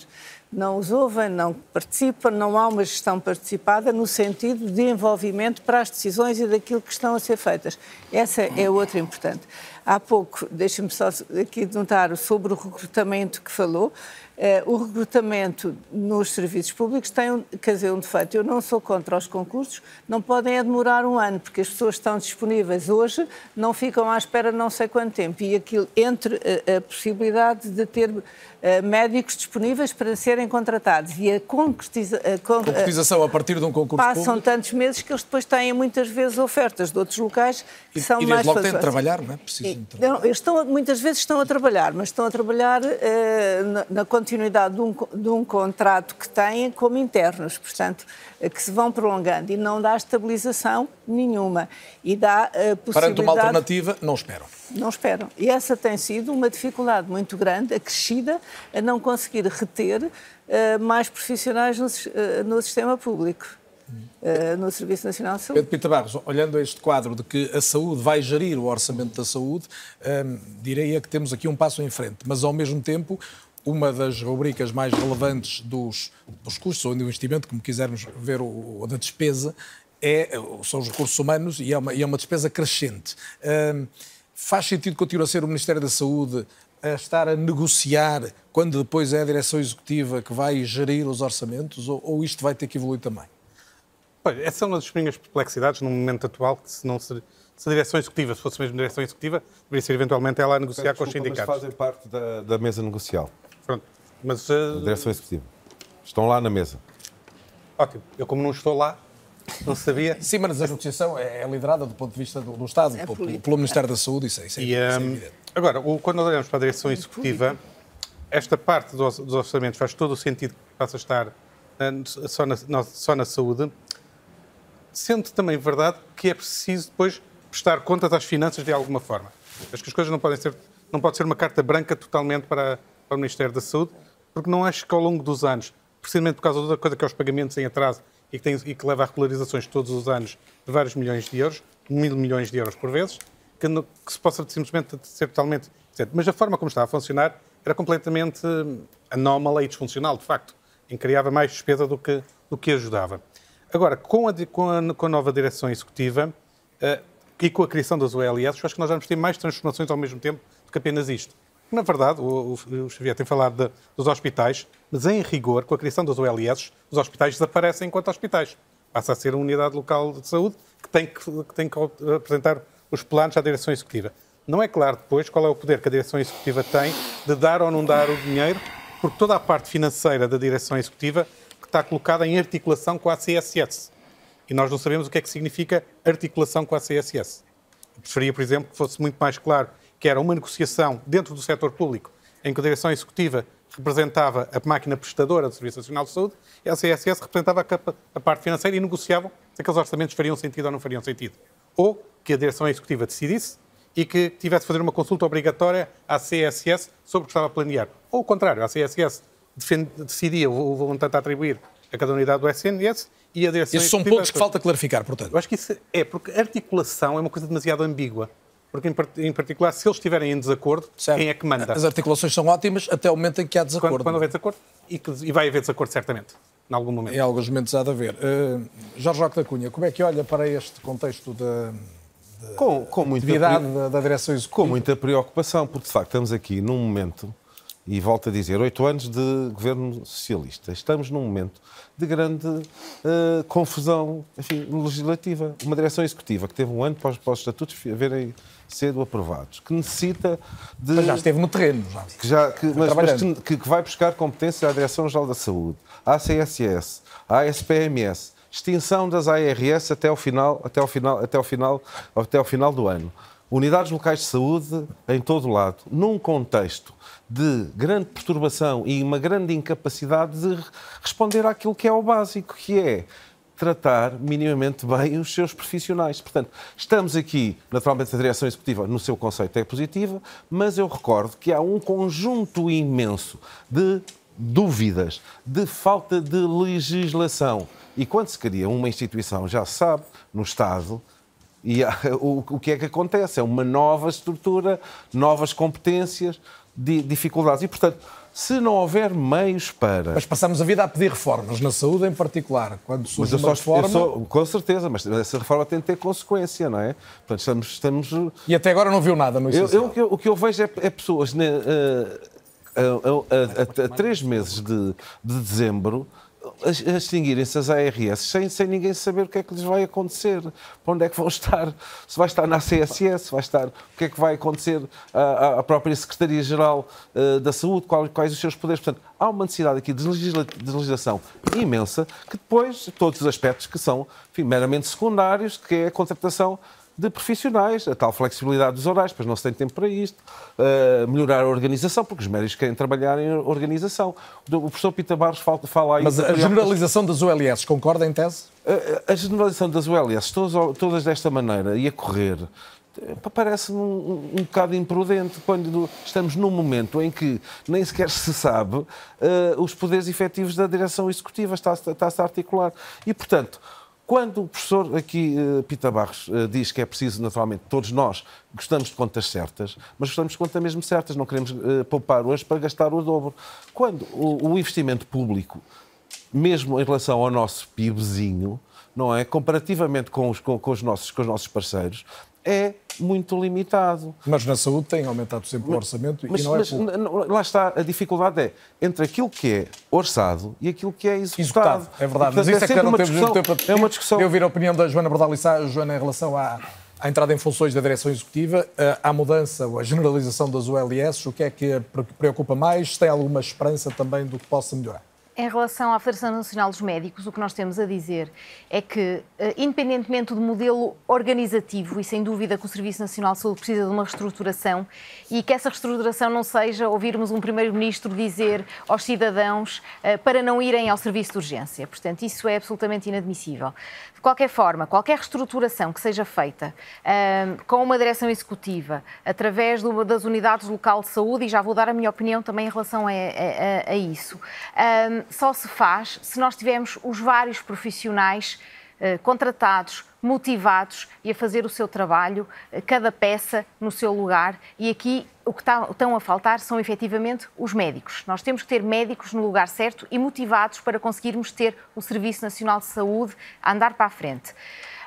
Não os ouvem, não participam, não há uma gestão participada no sentido de envolvimento para as decisões e daquilo que estão a ser feitas. Essa é outra importante. Há pouco, deixe-me só aqui notar sobre o recrutamento que falou. Uh, o recrutamento nos serviços públicos tem, um, quer dizer, um defeito. Eu não sou contra os concursos, não podem é demorar um ano, porque as pessoas estão disponíveis hoje, não ficam à espera não sei quanto tempo. E aquilo, entre a, a possibilidade de ter uh, médicos disponíveis para serem contratados e a, concretiza, a, con concretização a partir de um concurso Passam público. tantos meses que eles depois têm muitas vezes ofertas de outros locais que e, são e mais logo têm de trabalhar, não é? Precisam de trabalhar. Não, estão, muitas vezes estão a trabalhar, mas estão a trabalhar uh, na, na continuidade de um, de um contrato que têm como internos, portanto, eh, que se vão prolongando e não dá estabilização nenhuma e dá a possibilidade... Perante uma alternativa, não esperam. Não esperam. E essa tem sido uma dificuldade muito grande, acrescida, a não conseguir reter uh, mais profissionais no, uh, no sistema público. Uh, no Serviço Nacional de Saúde. Pedro Pita Barros, olhando este quadro de que a saúde vai gerir o orçamento da saúde, um, diria que temos aqui um passo em frente, mas ao mesmo tempo uma das rubricas mais relevantes dos, dos custos ou do investimento, como quisermos ver o, o da despesa, é, são os recursos humanos e é uma, e é uma despesa crescente. Um, faz sentido continuar a ser o Ministério da Saúde a estar a negociar quando depois é a direção executiva que vai gerir os orçamentos ou, ou isto vai ter que evoluir também? Pois, essa é uma das minhas perplexidades no momento atual, que se não se se a direção executiva, se fosse mesmo a direção executiva, deveria ser eventualmente ela a negociar com os sindicatos. Mas fazem parte da, da mesa negocial. Pronto. Mas, uh... Direção Executiva. Estão lá na mesa. Ótimo. Eu, como não estou lá, não sabia. Sim, mas a negociação é, é liderada do ponto de vista do, do Estado, é pelo, pelo, Ministério da Saúde, isso é, isso é, e, um, isso é evidente. Agora, o, quando olhamos para a direção é executiva, esta parte dos, dos orçamentos faz todo o sentido que passa a estar uh, só, na, na, só na saúde, sendo também verdade que é preciso depois prestar contas às finanças de alguma forma. Acho que as coisas não podem ser, não pode ser uma carta branca totalmente para, para o Ministério da Saúde, porque não acho que ao longo dos anos, precisamente por causa da coisa que é os pagamentos em atraso e que, tem, e que leva a regularizações todos os anos de vários milhões de euros, mil milhões de euros por vezes, que, no, que se possa simplesmente ser totalmente certo. Mas a forma como estava a funcionar era completamente anómala e disfuncional, de facto, em criava mais despesa do que, do que ajudava. Agora, com a, com a, com a nova direção executiva uh, e com a criação das OLS, eu acho que nós vamos ter mais transformações ao mesmo tempo do que apenas isto. Na verdade, o, o, Xavier tem falado de, dos hospitais, mas em rigor, com a criação das OLS, os hospitais desaparecem enquanto hospitais. Passa a ser uma unidade local de saúde que tem que, que tem que apresentar os planos à direção executiva. Não é claro depois qual é o poder que a direção executiva tem de dar ou não dar o dinheiro, porque toda a parte financeira da direção executiva está colocada em articulação com a CSS. E nós não sabemos o que é que significa articulação com a CSS. Eu preferia, por exemplo, que fosse muito mais claro que era uma negociação dentro do setor público, em que a direção executiva representava a máquina prestadora do Serviço Nacional de Saúde e a CSS representava a, parte financeira e negociavam se aqueles orçamentos fariam sentido ou não fariam sentido. Ou que a direção executiva decidisse e que tivesse de fazer uma consulta obrigatória à CSS sobre o que estava a planear. Ou o contrário, a CSS decidia o montante a atribuir a cada unidade do SNS e a direção Esses são pontos que falta clarificar, portanto. Eu acho que isso é, porque articulação é uma coisa demasiado ambígua. Porque, em particular, se eles estiverem em desacordo, certo. quem é que manda? As articulações são ótimas até o momento em que há desacordo. Quando, quando houver desacordo, e, que, e, vai haver desacordo certamente, em algum momento. Em alguns momentos há de haver. Uh, Jorge Roque da Cunha, como é que olha para este contexto da, de, com, com muita atividade da, da direção executiva? Com muita preocupação, porque de facto estamos aqui num momento e volto a dizer, oito anos de governo socialista. Estamos num momento de grande uh, confusão enfim, legislativa. Uma direção executiva que teve um ano para os, para os estatutos verem cedo aprovados, que necessita de... Mas já esteve no terreno, já. Que já que, mas, mas que, que, vai buscar competência à Direção-Geral da Saúde, à CSS, à SPMS, extinção das ARS até ao final, até ao final, até ao final, até ao final do ano. Unidades locais de saúde em todo o lado, num contexto de grande perturbação e uma grande incapacidade de responder àquilo que é o básico, que é tratar minimamente bem os seus profissionais. Portanto, estamos aqui, naturalmente, a direção executiva, no seu conceito, é positiva, mas eu recordo que há um conjunto imenso de dúvidas, de falta de legislação. E quando se cria uma instituição, já se sabe, no Estado, e o, o que é que acontece? É uma nova estrutura, novas competências, de dificuldades. E, portanto, se não houver meios para. Mas passamos a vida a pedir reformas, na saúde em particular. Quando surge mas uma só, reforma. Sou, com certeza, mas essa reforma tem de ter consequência, não é? Portanto, estamos. estamos... E até agora não viu nada no eu, eu, o, que eu, o que eu vejo é, é pessoas. Né, a, a, a, a, três meses de, de dezembro a extinguirem-se as ARS sem, sem ninguém saber o que é que lhes vai acontecer, para onde é que vão estar, se vai estar na CSS, se vai estar, o que é que vai acontecer à, à própria Secretaria-Geral uh, da Saúde, quais, quais, os seus poderes. Portanto, há uma necessidade aqui de, legisla, de legislação imensa, que depois, todos os aspectos que são enfim, meramente secundários, que é a contratação de profissionais, a tal flexibilidade dos horários, pois não se tem tempo para isto, uh, melhorar a organização, porque os médicos querem trabalhar em organização. O professor Pita Barros fala, fala aí... Mas a generalização das ULS, concorda em tese? A, a generalização das ULS, todas, todas desta maneira, e a correr, parece-me um, um bocado imprudente quando estamos num momento em que nem sequer se sabe uh, os poderes efetivos da direção executiva, está-se está a articular. E, portanto, quando o professor aqui, uh, Pita Barros, uh, diz que é preciso, naturalmente, todos nós gostamos de contas certas, mas gostamos de contas mesmo certas, não queremos uh, poupar hoje para gastar o dobro. Quando o, investimento público, mesmo em relação ao nosso PIBzinho, não é? Comparativamente com os, com, com os, nossos, com os nossos parceiros, é muito limitado. Mas na saúde tem aumentado sempre o orçamento mas, e não é mas, Lá está, a dificuldade é entre aquilo que é orçado e aquilo que é executado. executado é verdade, mas isso é, é que não temos muito tempo É uma discussão. Eu ouvir a opinião da Joana Bordalissá, Joana, em relação à, à entrada em funções da direção executiva, eh, à mudança ou à generalização das ULS, o que é que preocupa mais? Tem alguma esperança também do que possa melhorar? Em relação à Federação Nacional dos Médicos, o que nós temos a dizer é que, eh, independentemente do modelo organizativo, e sem dúvida que o Serviço Nacional de Saúde precisa de uma reestruturação, e que essa reestruturação não seja ouvirmos um Primeiro-Ministro dizer aos cidadãos uh, para não irem ao serviço de urgência. Portanto, isso é absolutamente inadmissível. Qualquer forma, qualquer reestruturação que seja feita com uma direção executiva, através do, das unidades local de saúde, e já vou dar a minha opinião também em relação a, a, a isso. Só se faz se nós tivermos os vários profissionais uh, contratados, motivados e a fazer o seu trabalho, uh, cada peça no seu lugar. E aqui o que está, estão a faltar são efetivamente os médicos. Nós temos que ter médicos no lugar certo e motivados para conseguirmos ter o Serviço Nacional de Saúde a andar para a frente.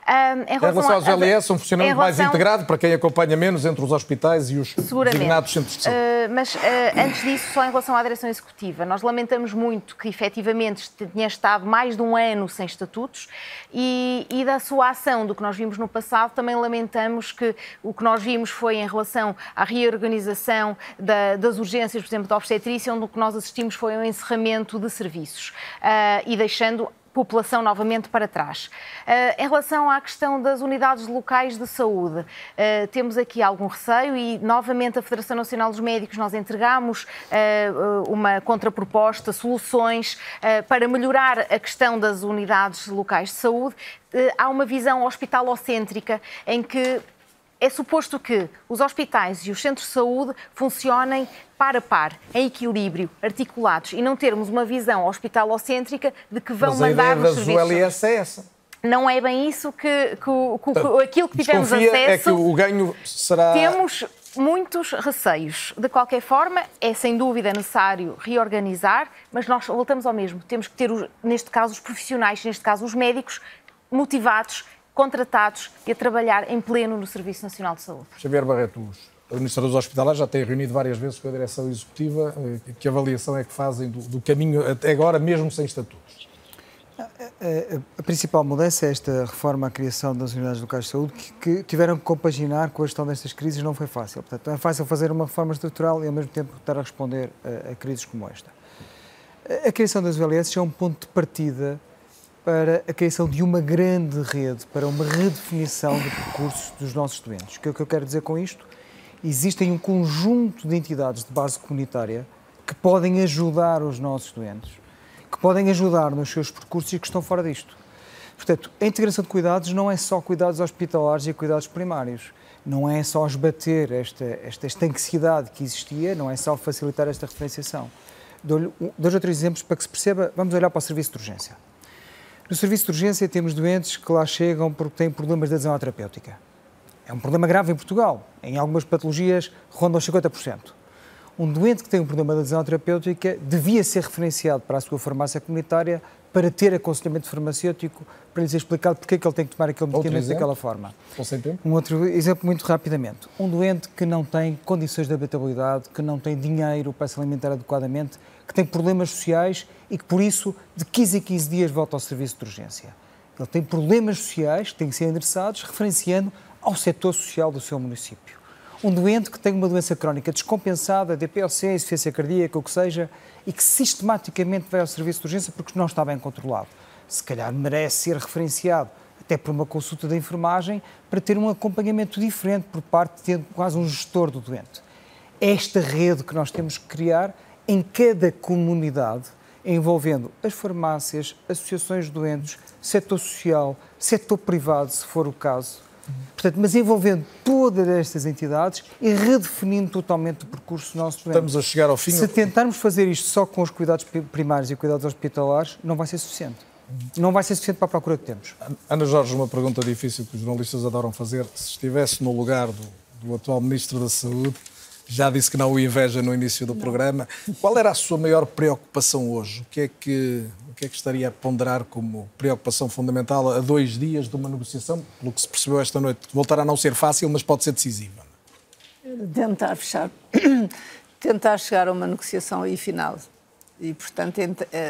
Um, em, relação em relação aos LS, um funcionamento relação... mais integrado para quem acompanha menos entre os hospitais e os designados centros de saúde. Uh, mas uh, antes disso, só em relação à direção executiva, nós lamentamos muito que efetivamente tenha estado mais de um ano sem estatutos e, e da sua ação do que nós vimos no passado, também lamentamos que o que nós vimos foi em relação à reorganização da, das urgências, por exemplo, da obstetrícia, onde o que nós assistimos foi um encerramento de serviços. Uh, e deixando população novamente para trás. Uh, em relação à questão das unidades locais de saúde, uh, temos aqui algum receio e, novamente, a Federação Nacional dos Médicos, nós entregamos uh, uma contraproposta, soluções para melhorar a questão das unidades locais de saúde. há uma visão hospitalocêntrica em que é suposto que os hospitais e os centros de saúde funcionem par a par, em equilíbrio, articulados, e não termos uma visão hospitalocêntrica de que vão Mas mandar a os ideia da serviços. ULS é essa. Não é bem isso que, que, que, que aquilo que tivemos Desconfia acesso. é que o ganho será... Temos muitos receios. De qualquer forma, é sem dúvida necessário reorganizar, mas nós voltamos ao mesmo. Temos que ter, neste caso, os profissionais, neste caso, os médicos motivados, contratados e a trabalhar em pleno no Serviço Nacional de Saúde. Xavier Barreto, os administradores hospitalares já têm reunido várias vezes com a direção executiva. Eh, Que avaliação é que fazem do, do caminho até agora, mesmo sem estatutos? A principal mudança é esta reforma à criação das unidades locais de saúde, que, que, tiveram que compaginar com a gestão destas crises, não foi fácil. Portanto, não é fácil fazer uma reforma estrutural e, ao mesmo tempo, estar a responder a, a crises como esta. A criação das ULS é um ponto de partida para a criação de uma grande rede, para uma redefinição de percursos dos nossos doentes. O que é que eu quero dizer com isto? Existem um conjunto de entidades de base comunitária que podem ajudar os nossos doentes que podem ajudar nos seus percursos e que estão fora disto. Portanto, a integração de cuidados não é só cuidados hospitalares e cuidados primários. Não é só esbater esta, esta estanquicidade que existia, não é só facilitar esta referenciação. Dou-lhe dois ou três exemplos para que se perceba. Vamos olhar para o serviço de urgência. No serviço de urgência temos doentes que lá chegam porque têm problemas de adesão à terapêutica. É um problema grave em Portugal. Em algumas patologias ronda os 50% um doente que tem um problema de adesão terapêutica devia ser referenciado para a sua farmácia comunitária para ter aconselhamento farmacêutico, para lhe ser explicado porque é que ele tem que tomar aquele medicamento daquela forma. Um outro exemplo muito rapidamente. Um doente que não tem condições de habitabilidade, que não tem dinheiro para se alimentar adequadamente, que tem problemas sociais e que, por isso, de 15 a 15 dias volta ao serviço de urgência. Ele tem problemas sociais que têm que ser endereçados, referenciando ao setor social do seu município um doente que tem uma doença crónica descompensada, DPOC, insuficiência cardíaca, o que seja, e que sistematicamente vai ao serviço de urgência porque não está bem controlado. Se calhar merece ser referenciado até por uma consulta da enfermagem para ter um acompanhamento diferente por parte de quase um gestor do doente. Esta rede que nós temos que criar em cada comunidade, envolvendo as farmácias, associações de doentes, setor social, setor privado, se for o caso, Portanto, mas envolvendo todas estas entidades e redefinindo totalmente o percurso do nosso doente. Estamos a chegar ao fim. Se tentarmos fazer isto só com os cuidados primários e cuidados hospitalares, não vai ser suficiente. Não vai ser suficiente para a procura que temos. Ana Jorge, uma pergunta difícil que os jornalistas adoram fazer. Se estivesse no lugar do, do atual Ministro da Saúde, já disse que não o inveja no início do não. programa. Qual era a sua maior preocupação hoje? O que é que o que é que estaria a ponderar como preocupação fundamental a dois dias de uma negociação, pelo que se percebeu esta noite? Voltará a não ser fácil, mas pode ser decisiva. Tentar fechar, tentar chegar a uma negociação aí final e, portanto,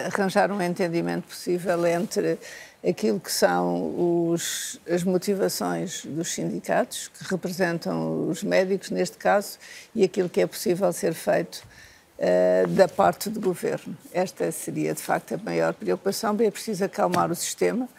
arranjar um entendimento possível entre aquilo que são os, as motivações dos sindicatos, que representam os médicos neste caso, e aquilo que é possível ser feito uh, da parte do governo. Esta seria, de facto, a maior preocupação. É preciso acalmar o sistema,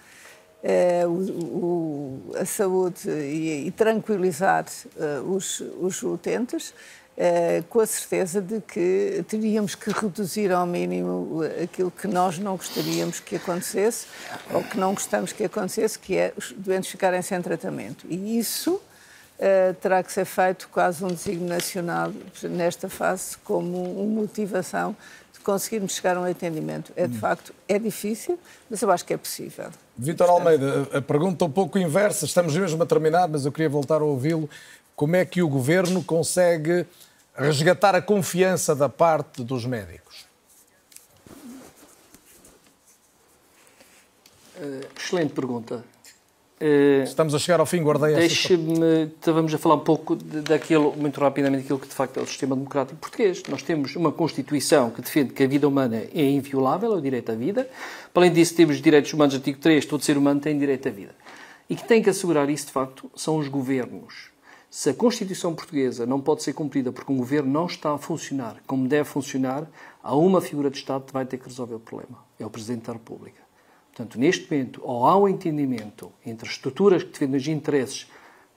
uh, o, o, a saúde e, e tranquilizar uh, os, os utentes. Uh, com a certeza de que teríamos que reduzir ao mínimo aquilo que nós não gostaríamos que acontecesse ou que não gostamos que acontecesse, que é os doentes ficarem sem tratamento. E isso uh, terá que ser feito quase um desígnio nacional nesta fase como uma motivação de conseguirmos chegar a um entendimento. É de facto, é difícil, mas eu acho que é possível. Vítor Almeida, a pergunta um pouco inversa, estamos mesmo a terminar, mas eu queria voltar a ouvi-lo. Como é que o governo consegue resgatar a confiança da parte dos médicos? Uh, excelente pergunta. Uh, Estamos a chegar ao fim, guardei esta. Deixe-me, vamos a falar um pouco daquilo, muito rapidamente, daquilo que de facto é o sistema democrático português. Nós temos uma Constituição que defende que a vida humana é inviolável, é o direito à vida. Para além disso, temos direitos humanos, artigo 3, todo ser humano tem direito à vida. E que tem que assegurar isso, de facto, são os governos. Se a Constituição portuguesa não pode ser cumprida porque um governo não está a funcionar como deve funcionar, há uma figura de Estado que vai ter que resolver o problema. É o Presidente da República. Portanto, neste momento, ou há um entendimento entre as estruturas que defendem os interesses,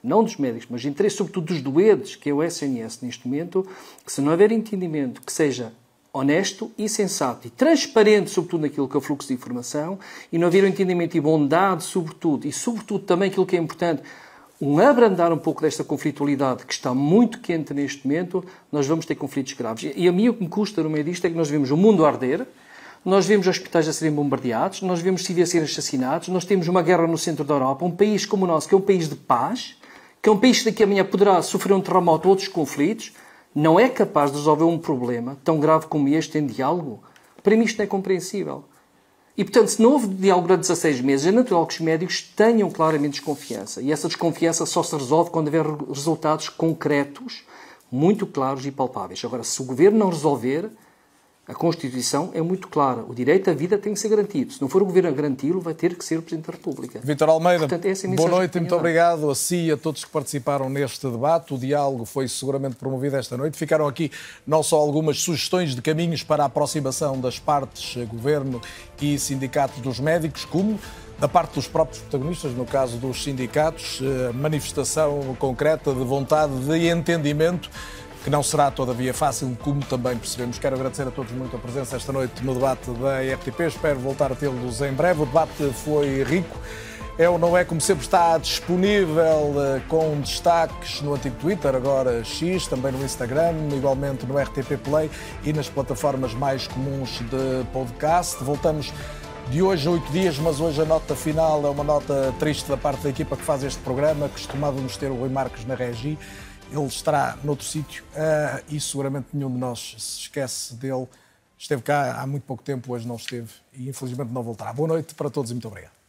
não dos médicos, mas interesses sobretudo dos doentes, que é o SNS neste momento, que se não houver entendimento que seja honesto e sensato e transparente, sobretudo naquilo que é o fluxo de informação, e não haver um entendimento e bondade, sobretudo, e sobretudo também aquilo que é importante, um abrandar um pouco desta conflitualidade que está muito quente neste momento, nós vamos ter conflitos graves. E a mim o que me custa no meio disto é que nós vemos o mundo arder, nós vemos hospitais a serem bombardeados, nós vemos civis a serem assassinados, nós temos uma guerra no centro da Europa, um país como o nosso, que é um país de paz, que é um país que daqui a amanhã poderá sofrer um terremoto ou outros conflitos, não é capaz de resolver um problema tão grave como este em diálogo. Para mim isto não é compreensível. E, portanto, se não houve diálogo durante 16 meses, é natural que os médicos tenham claramente desconfiança. E essa desconfiança só se resolve quando houver resultados concretos, muito claros e palpáveis. Agora, se o governo não resolver, a Constituição é muito clara. O direito à vida tem que ser garantido. Se não for o Governo a garanti-lo, vai ter que ser o Presidente da República. Vitor Almeida, Portanto, é boa noite e muito obrigado a si e a todos que participaram neste debate. O diálogo foi seguramente promovido esta noite. Ficaram aqui não só algumas sugestões de caminhos para a aproximação das partes, Governo e Sindicato dos Médicos, como da parte dos próprios protagonistas, no caso dos sindicatos, eh, manifestação concreta de vontade de entendimento que não será, todavia, fácil, como também percebemos. Quero agradecer a todos muito a presença esta noite no debate da RTP. Espero voltar a tê-los em breve. O debate foi rico. É ou não é, como sempre, está disponível eh, com destaques no antigo Twitter, agora X, também no Instagram, igualmente no RTP Play e nas plataformas mais comuns de podcast. Voltamos de hoje a oito dias, mas hoje a nota final é uma nota triste da parte da equipa que faz este programa. Costumávamos ter o Rui Marques na regi ele estará noutro sítio uh, e seguramente nenhum de nós se esquece dele. Esteve cá há muito pouco tempo, hoje não esteve e infelizmente não voltará. Boa noite para todos e muito obrigado.